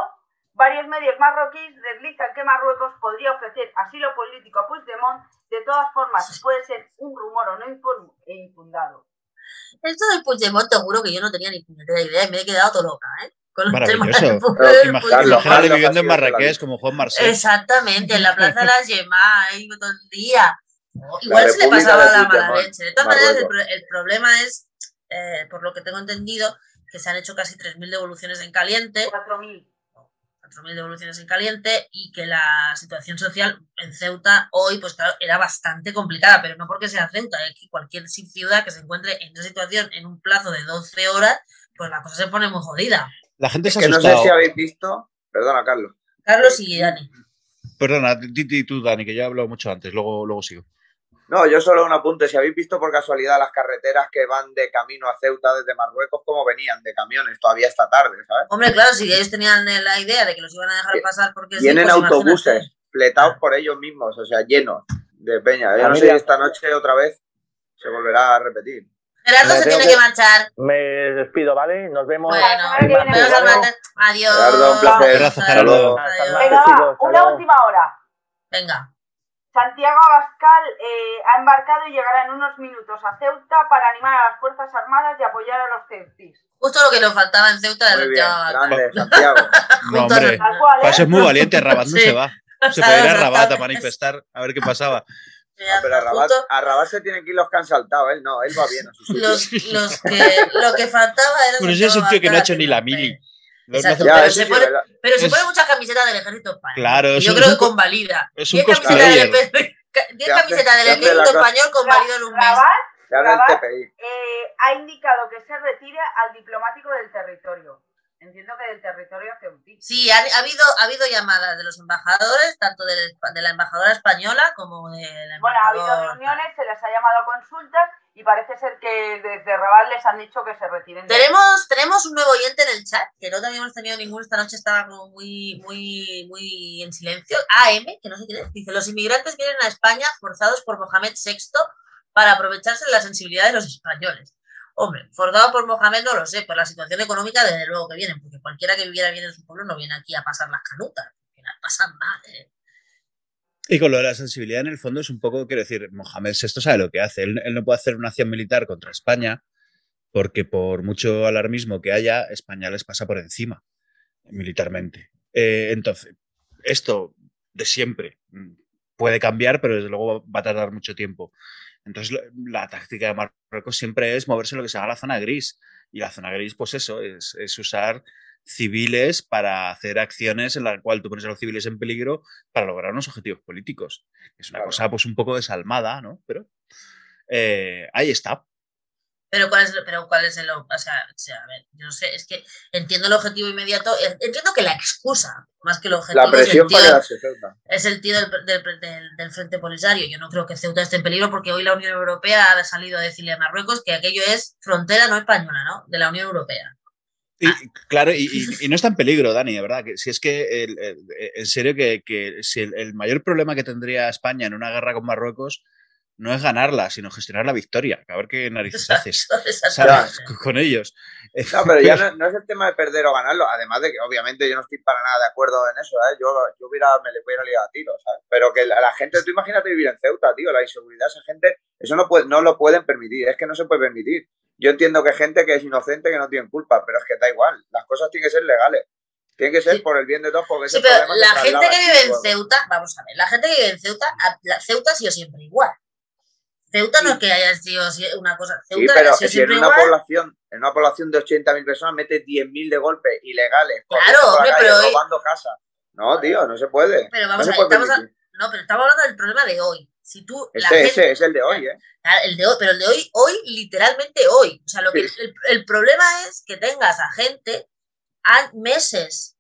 varios medios marroquíes deslizan que Marruecos podría ofrecer asilo político a Puigdemont, de todas formas puede ser un rumor o no infu- e infundado. Esto del Puigdemont, te juro que yo no tenía ni idea y me he quedado todo loca, ¿eh? Con Maravilloso. Imagínate viviendo en Marrakech como Juan Marcel. Exactamente, en la Plaza de las Yemas, ahí todo el día. Igual se le pasaba la mala Puigdemont, leche. De todas maneras, el, problema es, eh, por lo que tengo entendido, que se han hecho casi 3.000 devoluciones en caliente, 4.000. 4.000 devoluciones en caliente, y que la situación social en Ceuta hoy, pues claro, era bastante complicada, pero no porque sea Ceuta, es que cualquier ciudad que se encuentre en esa situación en un plazo de 12 horas, pues la cosa se pone muy jodida. La gente se ha Que no sé si habéis visto, perdona Carlos, Carlos y Dani. Perdona, di tú, Dani, que ya he hablado mucho antes, luego, luego sigo. No, yo solo un apunte. Si habéis visto por casualidad las carreteras que van de camino a Ceuta desde Marruecos, cómo venían de camiones todavía esta tarde, ¿sabes? Hombre, claro, si ellos tenían la idea de que los iban a dejar pasar porque sí, Vienen pues imagínate. autobuses fletados por ellos mismos, o sea, llenos de peña. Yo A no mí sé si esta noche otra vez se volverá a repetir. Gerardo Me se tiene que que- marchar. Me despido, ¿vale? Nos vemos. Bueno. Adiós. Gerardo, un placer. Abrazo, Adiós. Gerardo. Venga, va, una última hora. Venga. Santiago Abascal eh, ha embarcado y llegará en unos minutos a Ceuta para animar a las Fuerzas Armadas y apoyar a los ceutis. Justo lo que nos faltaba en Ceuta de Muy bien, grande, Santiago. No, hombre. ¿eh? eso es muy valiente, Rabat no Sí. se va. Se puede ir a Rabat a manifestar, a ver qué pasaba. No, pero a Rabat, Justo a Rabat se tienen que ir los que han saltado, él no, él va bien a los, los que, lo que faltaba era. Bueno, ese es un tío que no ha hecho ni la mili. No- Exacto. pero se sí, pone- ¿verdad? Pero se Es- pone muchas camisetas del ejército español. Claro, es yo un- creo que convalida. es un 10 camisetas del ejército- del español convalido en un mes. Rabat Rabat, eh, ha indicado que se retire al diplomático del territorio. Entiendo que del territorio ceutí. Sí, ha, ha habido, ha habido llamadas de los embajadores, tanto del- de, la embajadora española como de la Bueno, ha habido embajadora. reuniones, se les ha llamado a consultas y parece ser que desde Rabat les han dicho que se retiren. de- Tenemos, tenemos un nuevo oyente en el chat, que no habíamos tenido ninguno esta noche, estaba como muy, muy, muy en silencio. AM, que no sé quién es, dice, los inmigrantes vienen a España forzados por Mohamed VI para aprovecharse de la sensibilidad de los españoles. Hombre, forzado por Mohamed no lo sé, por la situación económica desde luego que vienen, porque cualquiera que viviera bien en su pueblo no viene aquí a pasar las canutas, viene a pasar mal, ¿eh? Y con lo de la sensibilidad, en el fondo, es un poco, quiero decir, Mohamed VI sabe lo que hace. Él, no puede hacer una acción militar contra España porque por mucho alarmismo que haya, España les pasa por encima militarmente. Eh, entonces, esto de siempre puede cambiar, pero desde luego va a tardar mucho tiempo. Entonces, la táctica de Marruecos siempre es moverse en lo que se llama la zona gris. Y la zona gris, pues eso, es, es usar civiles para hacer acciones en la cual tú pones a los civiles en peligro para lograr unos objetivos políticos. Es una Claro. cosa pues un poco desalmada, ¿no? Pero eh, ahí está. Pero cuál es, pero cuál es el, o sea, o sea, a ver, yo no sé, es que entiendo el objetivo inmediato, eh, entiendo que la excusa, más que el objetivo, La presión es el para tío, quedarse Ceuta. es el tío del, del- del- del Frente Polisario. Yo no creo que Ceuta esté en peligro porque hoy la Unión Europea ha salido a decirle a Marruecos que aquello es frontera no española, ¿no? De la Unión Europea. Y, claro, y, y- y no está en peligro, Dani, de verdad. Que si es que, el- el- en serio, que, que si el, el mayor problema que tendría España en una guerra con Marruecos no es ganarla, sino gestionar la victoria. A ver qué narices haces con ellos. No, pero ya no, es el tema de perder o ganarlo. Además de que, obviamente, yo no estoy para nada de acuerdo en eso. ¿eh? Yo, yo hubiera, me le hubiera liado a tiros. ¿sabes? Pero que la, gente, tú imagínate vivir en Ceuta, tío, la inseguridad, esa gente, eso no, puede, no lo pueden permitir. Es que no se puede permitir. Yo entiendo que hay gente que es inocente, que no tiene culpa, pero es que da igual. Las cosas tienen que ser legales. Tiene que ser por el bien de todos, porque sí, pero la gente que vive en Ceuta, vamos a ver, la gente que vive en Ceuta, la Ceuta ha sido siempre igual. Ceuta no es que haya sido una cosa. Ceuta sí, pero si en una población, en una población de 80.000 personas mete 10.000 de golpe ilegales, claro, hombre, pero robando casa. No, tío, no se puede. Pero vamos a estamos no, pero estamos hablando del problema de hoy. Si tú, ese, ese es el de hoy, ¿eh? El de hoy, pero el de hoy, hoy, literalmente hoy. O sea, lo que el, el problema es que tengas a gente a meses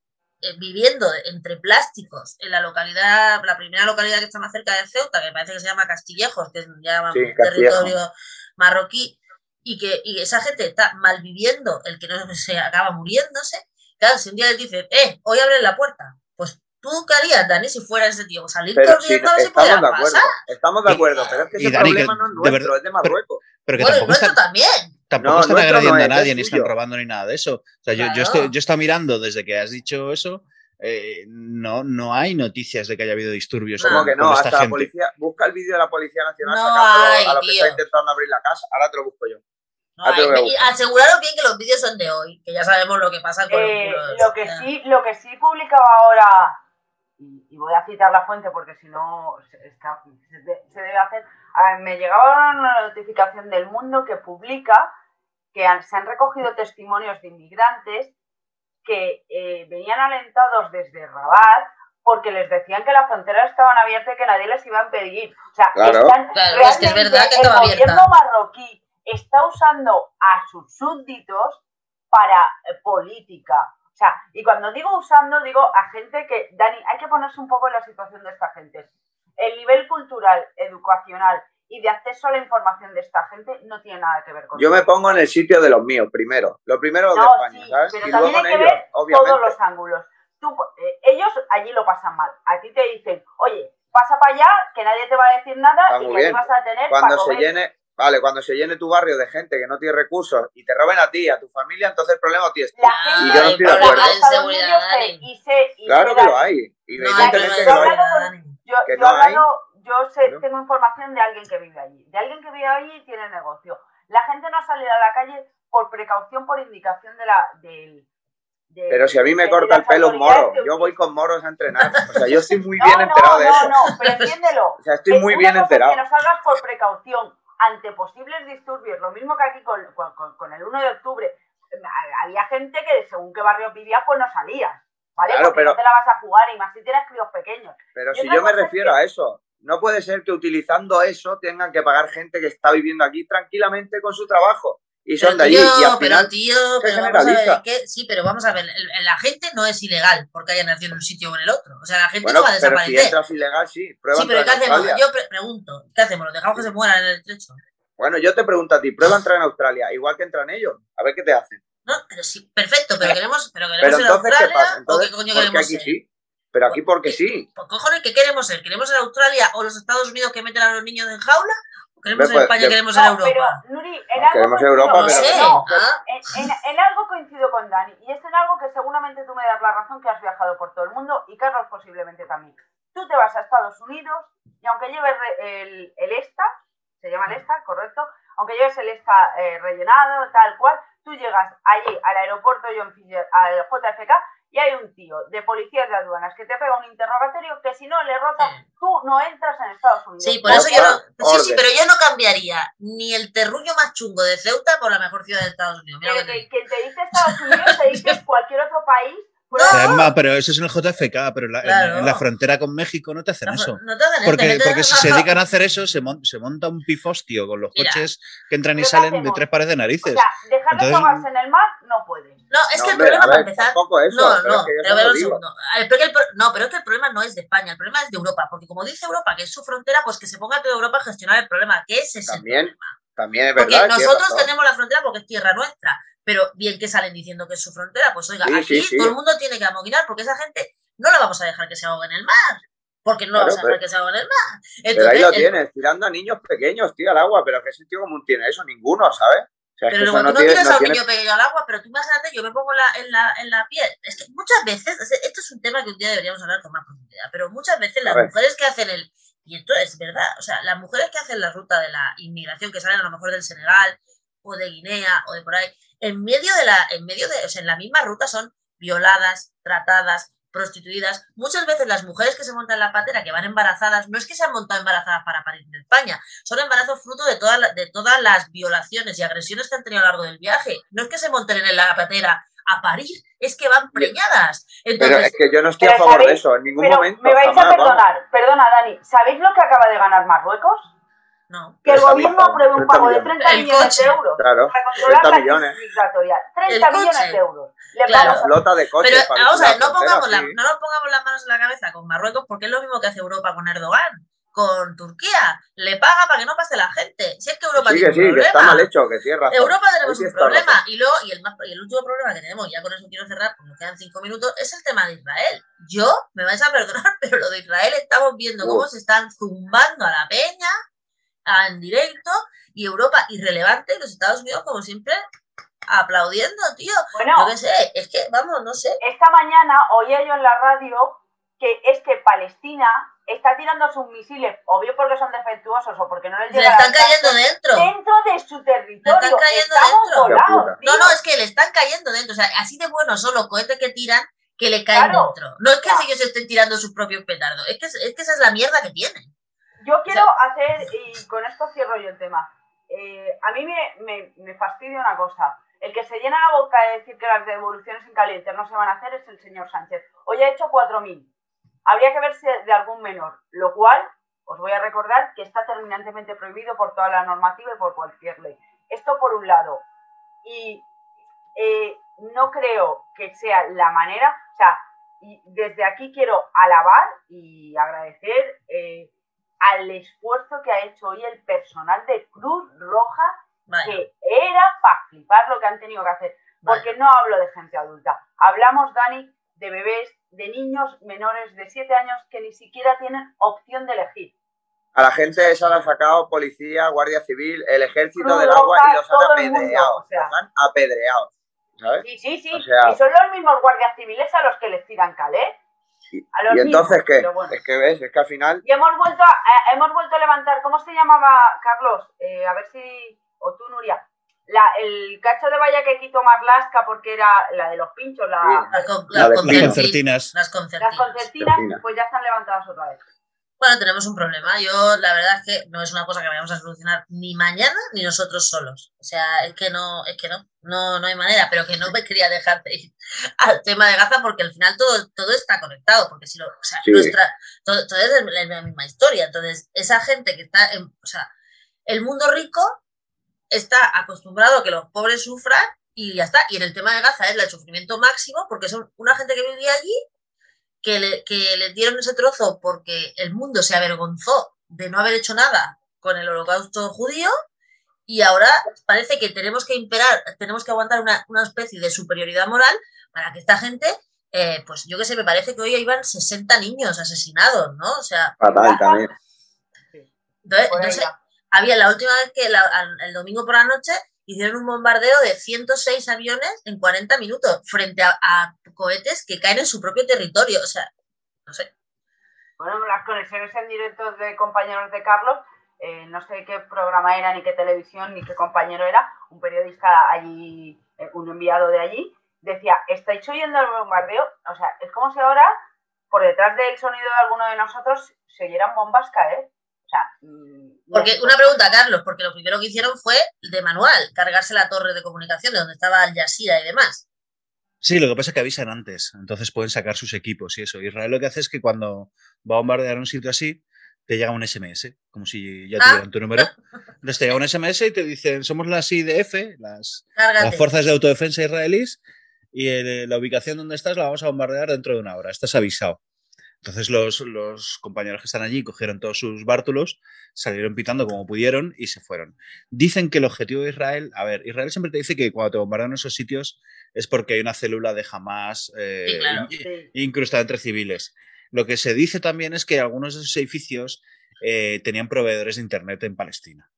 eh, viviendo entre plásticos en la localidad, la primera localidad que está más cerca de Ceuta, que parece que se llama Castillejos, que es ya un territorio marroquí, y que y esa gente está mal viviendo, el que no se acaba muriéndose, claro, si un día les dicen, eh, hoy abren la puerta, pues tú qué harías, Dani, si fuera ese tío, salir corriendo a ver si de acuerdo, Estamos de acuerdo, pero es que ese problema no es nuestro, es de Marruecos. Pero, que bueno, nuestro también. Tampoco están agrediendo a nadie, ni están robando, ni nada de eso. O sea, yo, yo, estoy, yo estoy mirando desde que has dicho eso. Eh, no, no hay noticias de que haya habido disturbios. ¿Cómo que no? Hasta la policía, busca el vídeo de la Policía Nacional a los que está intentando abrir la casa. Ahora te lo busco yo. y aseguraros bien que los vídeos son de hoy, que ya sabemos lo que pasa con eh, Lo que sí, lo que sí publicaba ahora, y, voy a citar la fuente porque si no se, se, debe hacer. me llegaba una notificación del mundo que publica que se han recogido testimonios de inmigrantes que eh, venían alentados desde Rabat porque les decían que las fronteras estaban abiertas y que nadie les iba a impedir. O sea, están es que es verdad que el gobierno marroquí está usando a sus súbditos para eh, política. O sea, y cuando digo usando, digo a gente que, Dani, hay que ponerse un poco en la situación de esta gente. El nivel cultural, educacional y de acceso a la información de esta gente no tiene nada que ver con Yo me pongo en el sitio de los míos primero. Lo primero de España, ¿sabes? Pero y también hay que ellos, ver todos los ángulos. Tú, eh, ellos allí lo pasan mal. A ti te dicen, oye, pasa para allá, que nadie te va a decir nada y que vas a tener cuando se llene Vale, cuando se llene tu barrio de gente que no tiene recursos y te roben a ti, a tu familia, entonces el problema tienes tú. y yo no estoy de acuerdo. claro que lo hay. Y evidentemente que lo hay. Yo, yo, hablado, yo sé, tengo información de alguien que vive allí. De alguien que vive allí y tiene negocio. La gente no sale a la calle por precaución, por indicación de la, del, pero si a mí me corta el pelo un moro, yo voy con moros a entrenar. O sea, yo estoy muy bien enterado de eso. No, no, pero entiéndelo. O sea, estoy muy bien enterado. Que no salgas por precaución ante posibles disturbios, lo mismo que aquí con, con, el 1 de octubre. Había gente que según qué barrio vivías, pues no salías. ¿Vale? Porque no te la vas a jugar y más si tienes críos pequeños. Pero si yo me refiero a eso, no puede ser que utilizando eso tengan que pagar gente que está viviendo aquí tranquilamente con su trabajo. Y son de allí. Y al pero tío, pero vamos a ver, que, sí, pero vamos a ver, la gente no es ilegal porque haya nacido en un sitio o en el otro. O sea, la gente no va a desaparecer. Pero si entras ilegal, sí. Prueba sí, pero ¿qué hacemos? Yo pregunto, ¿qué hacemos? ¿Los dejamos que se mueran en el estrecho? Bueno, yo te pregunto a ti, prueba entrar en Australia, igual que entran ellos, a ver qué te hacen. No, pero sí, perfecto, pero queremos, pero queremos pero entonces, Australia, ¿qué pasa? Entonces, ¿o qué coño queremos aquí sí? Pero aquí porque sí. Pues cojones, ¿qué queremos ser? ¿Queremos ser Australia o los Estados Unidos que meten a los niños en jaula? ¿O queremos ser España, queremos ser Europa? Pero, Nuri, en algo queremos Europa, pero sé, no. ¿ah? En, en, algo coincido con Dani, y es en algo que seguramente tú me das la razón que has viajado por todo el mundo, y Carlos posiblemente también. Tú te vas a Estados Unidos, y aunque lleves el, el ESTA, se llama el ESTA, correcto, aunque lleves el ESTA eh, rellenado, tal cual, tú llegas allí al aeropuerto John Fisher, al JFK, y hay un tío de policías de aduanas que te pega un interrogatorio que si no le rota, tú no entras en Estados Unidos. Sí, por eso yo no, sí, sí, pero yo no cambiaría ni el terruño más chungo de Ceuta por la mejor ciudad de Estados Unidos. Mira pero que, te dice Estados Unidos te dice cualquier otro país pero eso es en el JFK, pero en, la frontera con México no te hacen eso. No te hacen porque, porque si se dedican a hacer eso, se, monta un pifostio con los coches que entran y salen de tres pares de narices. O sea, dejar de tomarse en el mar no puede. No, es que el problema para empezar. Eso, no, no, pero, pero, no, pero es que el problema no es de España, el problema es de Europa. Porque como dice Europa, que es su frontera, pues que se ponga toda Europa a gestionar el problema, que ese es también, el problema. También es verdad. Porque nosotros tenemos la frontera porque es tierra nuestra pero bien que salen diciendo que es su frontera, pues oiga, aquí todo el mundo tiene que amoguinar porque esa gente no la vamos a dejar que se ahogue en el mar. porque no vamos a dejar que se ahogan el mar. pero ahí lo tienes, tirando a niños pequeños, tío, al agua, pero ¿qué sentido común tiene eso? Ninguno, ¿sabes? pero luego tú no tiras a un niño pequeño al agua, pero tú imagínate, yo me pongo en, la, en la piel. Es que muchas veces, esto es un tema que un día deberíamos hablar con más profundidad, pero muchas veces las mujeres que hacen el. Y esto es verdad, o sea, las mujeres que hacen la ruta de la inmigración, que salen a lo mejor del Senegal o de Guinea o de por ahí, en medio de la, en medio de, o sea, en la misma ruta son violadas, tratadas, prostituidas. Muchas veces las mujeres que se montan en la patera, que van embarazadas, no es que se han montado embarazadas para parir en España, son embarazos fruto de, todas de todas las violaciones y agresiones que han tenido a lo largo del viaje. No es que se monten en la patera a parir, es que van preñadas. pero es que yo no estoy a favor de eso, en ningún momento. Me vais a perdonar, perdona Dani, ¿sabéis lo que acaba de ganar Marruecos? No. Que el gobierno apruebe un pago de 30 millones de euros claro, para controlar 30 la millones. migratoria. 30 millones de euros. Le claro. flota de coches. Pero vamos a ver, no, pongamos la, no nos pongamos las manos en la cabeza con Marruecos porque es lo mismo que hace Europa con Erdogan con Turquía. Le paga para que no pase la gente. Si es que Europa tiene un problema. Que está mal hecho, que cierra. Europa tenemos un problema. Y, luego, y, el más, y el último problema que tenemos, ya con eso quiero cerrar, porque nos quedan cinco minutos, es el tema de Israel. Yo, me vais a perdonar, pero lo de Israel estamos viendo cómo se están zumbando a la peña en directo y Europa irrelevante y los Estados Unidos, como siempre, aplaudiendo, tío. Bueno, sé, es que, vamos, no sé. Esta mañana oía yo en la radio que es que Palestina está tirando sus misiles, o bien porque son defectuosos o porque no les llegan. Le están cayendo dentro. Dentro de su territorio. Le están cayendo dentro. no, no, es que le están cayendo dentro. O sea, así de buenos son los cohetes que tiran que le caen dentro. No es que ellos estén tirando sus propios petardos, es que, es que esa es la mierda que tienen. Yo quiero hacer, y con esto cierro yo el tema. Eh, a mí me, me, me fastidia una cosa. El que se llena la boca de decir que las devoluciones en caliente no se van a hacer es el señor Sánchez. Hoy ha hecho 4.000. Habría que verse de algún menor, lo cual os voy a recordar que está terminantemente prohibido por toda la normativa y por cualquier ley. Esto por un lado. Y eh, no creo que sea la manera, o sea, y desde aquí quiero alabar y agradecer eh, al esfuerzo que ha hecho hoy el personal de Cruz Roja, que era para flipar lo que han tenido que hacer. Porque no hablo de gente adulta. Hablamos, Dani, de bebés, de niños menores de 7 años que ni siquiera tienen opción de elegir. A la gente esa la ha sacado policía, guardia civil, el ejército del agua y los han apedreado. los han apedreado. ¿sabes? Sí, sí, sí. y son los mismos guardias civiles a los que les tiran calé. ¿Y entonces qué? Es que ves, es que al final. Y hemos vuelto a, eh, hemos vuelto a levantar, ¿cómo se llamaba, Carlos? Eh, a ver si. O tú, Nuria. La, el cacho de valla que quitó Marlasca porque era la de los pinchos, la, las, concertinas. Las concertinas, pues ya están levantadas otra vez. Bueno, tenemos un problema. Yo, la verdad es que no es una cosa que vayamos a solucionar ni mañana ni nosotros solos. O sea, es que no, es que no, no, no hay manera, pero que no me quería dejar de ir al tema de Gaza porque al final todo, todo está conectado, porque si lo, o sea, nuestra, todo, es la misma historia. Entonces, esa gente que está en, o sea, el mundo rico está acostumbrado a que los pobres sufran y ya está. Y en el tema de Gaza es el sufrimiento máximo porque son una gente que vivía allí que le, que le dieron ese trozo porque el mundo se avergonzó de no haber hecho nada con el holocausto judío y ahora parece que tenemos que imperar, tenemos que aguantar una, especie de superioridad moral para que esta gente, eh, pues yo que sé, me parece que hoy iban 60 niños asesinados, ¿no? O sea... también. Entonces, había la última vez que el domingo por la noche hicieron un bombardeo de 106 aviones en 40 minutos frente a, cohetes que caen en su propio territorio. O sea, no sé. Bueno, las conexiones en directo de compañeros de Carlos, eh, no sé qué programa era, ni qué televisión, ni qué compañero era, un periodista allí, eh, un enviado de allí, decía, ¿estáis oyendo el bombardeo? O sea, es como si ahora, por detrás del sonido de alguno de nosotros, se oyeran bombas caer. Mm, porque una pregunta, Carlos, porque lo primero que hicieron fue de manual, cargarse la torre de comunicación de donde estaba Al Jazeera y demás. Sí, lo que pasa es que avisan antes, entonces pueden sacar sus equipos y eso. Israel lo que hace es que cuando va a bombardear un sitio así, te llega un SMS, como si ya tuvieran tu número. Entonces te llega un SMS y te dicen, somos las IDF, las, las Fuerzas de Autodefensa israelíes, y la ubicación donde estás la vamos a bombardear dentro de una hora. Estás avisado. Entonces los, compañeros que están allí cogieron todos sus bártulos, salieron pitando como pudieron y se fueron. Dicen que el objetivo de Israel, a ver, Israel siempre te dice que cuando te bombardean esos sitios es porque hay una célula de jamás eh, incrustada entre civiles. Lo que se dice también es que algunos de esos edificios eh, tenían proveedores de Internet en Palestina.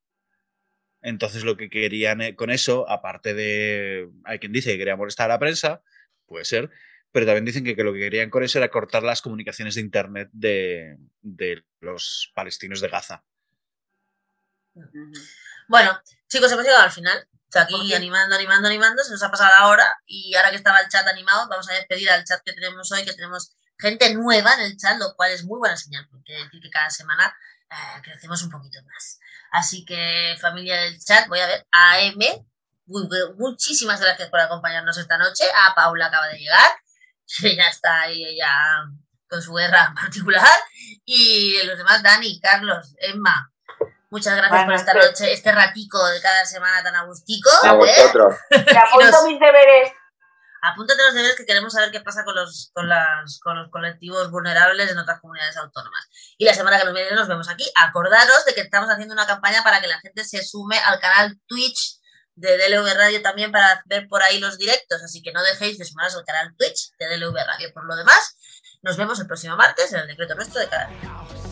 Entonces lo que querían eh, con eso, aparte de, hay quien dice que quería molestar a la prensa, puede ser, pero también dicen que, lo que querían con eso era cortar las comunicaciones de Internet de, los palestinos de Gaza. Bueno, chicos, hemos llegado al final. aquí animando, animando, animando, se nos ha pasado la hora y ahora que estaba el chat animado, vamos a despedir al chat que tenemos hoy, que tenemos gente nueva en el chat, lo cual es muy buena señal, porque decir que cada semana eh, crecemos un poquito más. Así que, familia del chat, voy a ver a M. Muchísimas gracias por acompañarnos esta noche. A Paula acaba de llegar, que ya está ahí ya con su guerra particular. Y los demás, Dani, Carlos, Emma, Muchas gracias por esta noche, este ratico de cada semana tan agustico. A vosotros. Te apunto mis deberes apúntate los deberes que queremos saber qué pasa con los, con, las, con los colectivos vulnerables en otras comunidades autónomas. Y la semana que nos viene nos vemos aquí. Acordaros de que estamos haciendo una campaña para que la gente se sume al canal Twitch de DLV Radio también para ver por ahí los directos. Así que no dejéis de sumaros al canal Twitch de DLV Radio. Por lo demás, nos vemos el próximo martes en el decreto nuestro de cada día.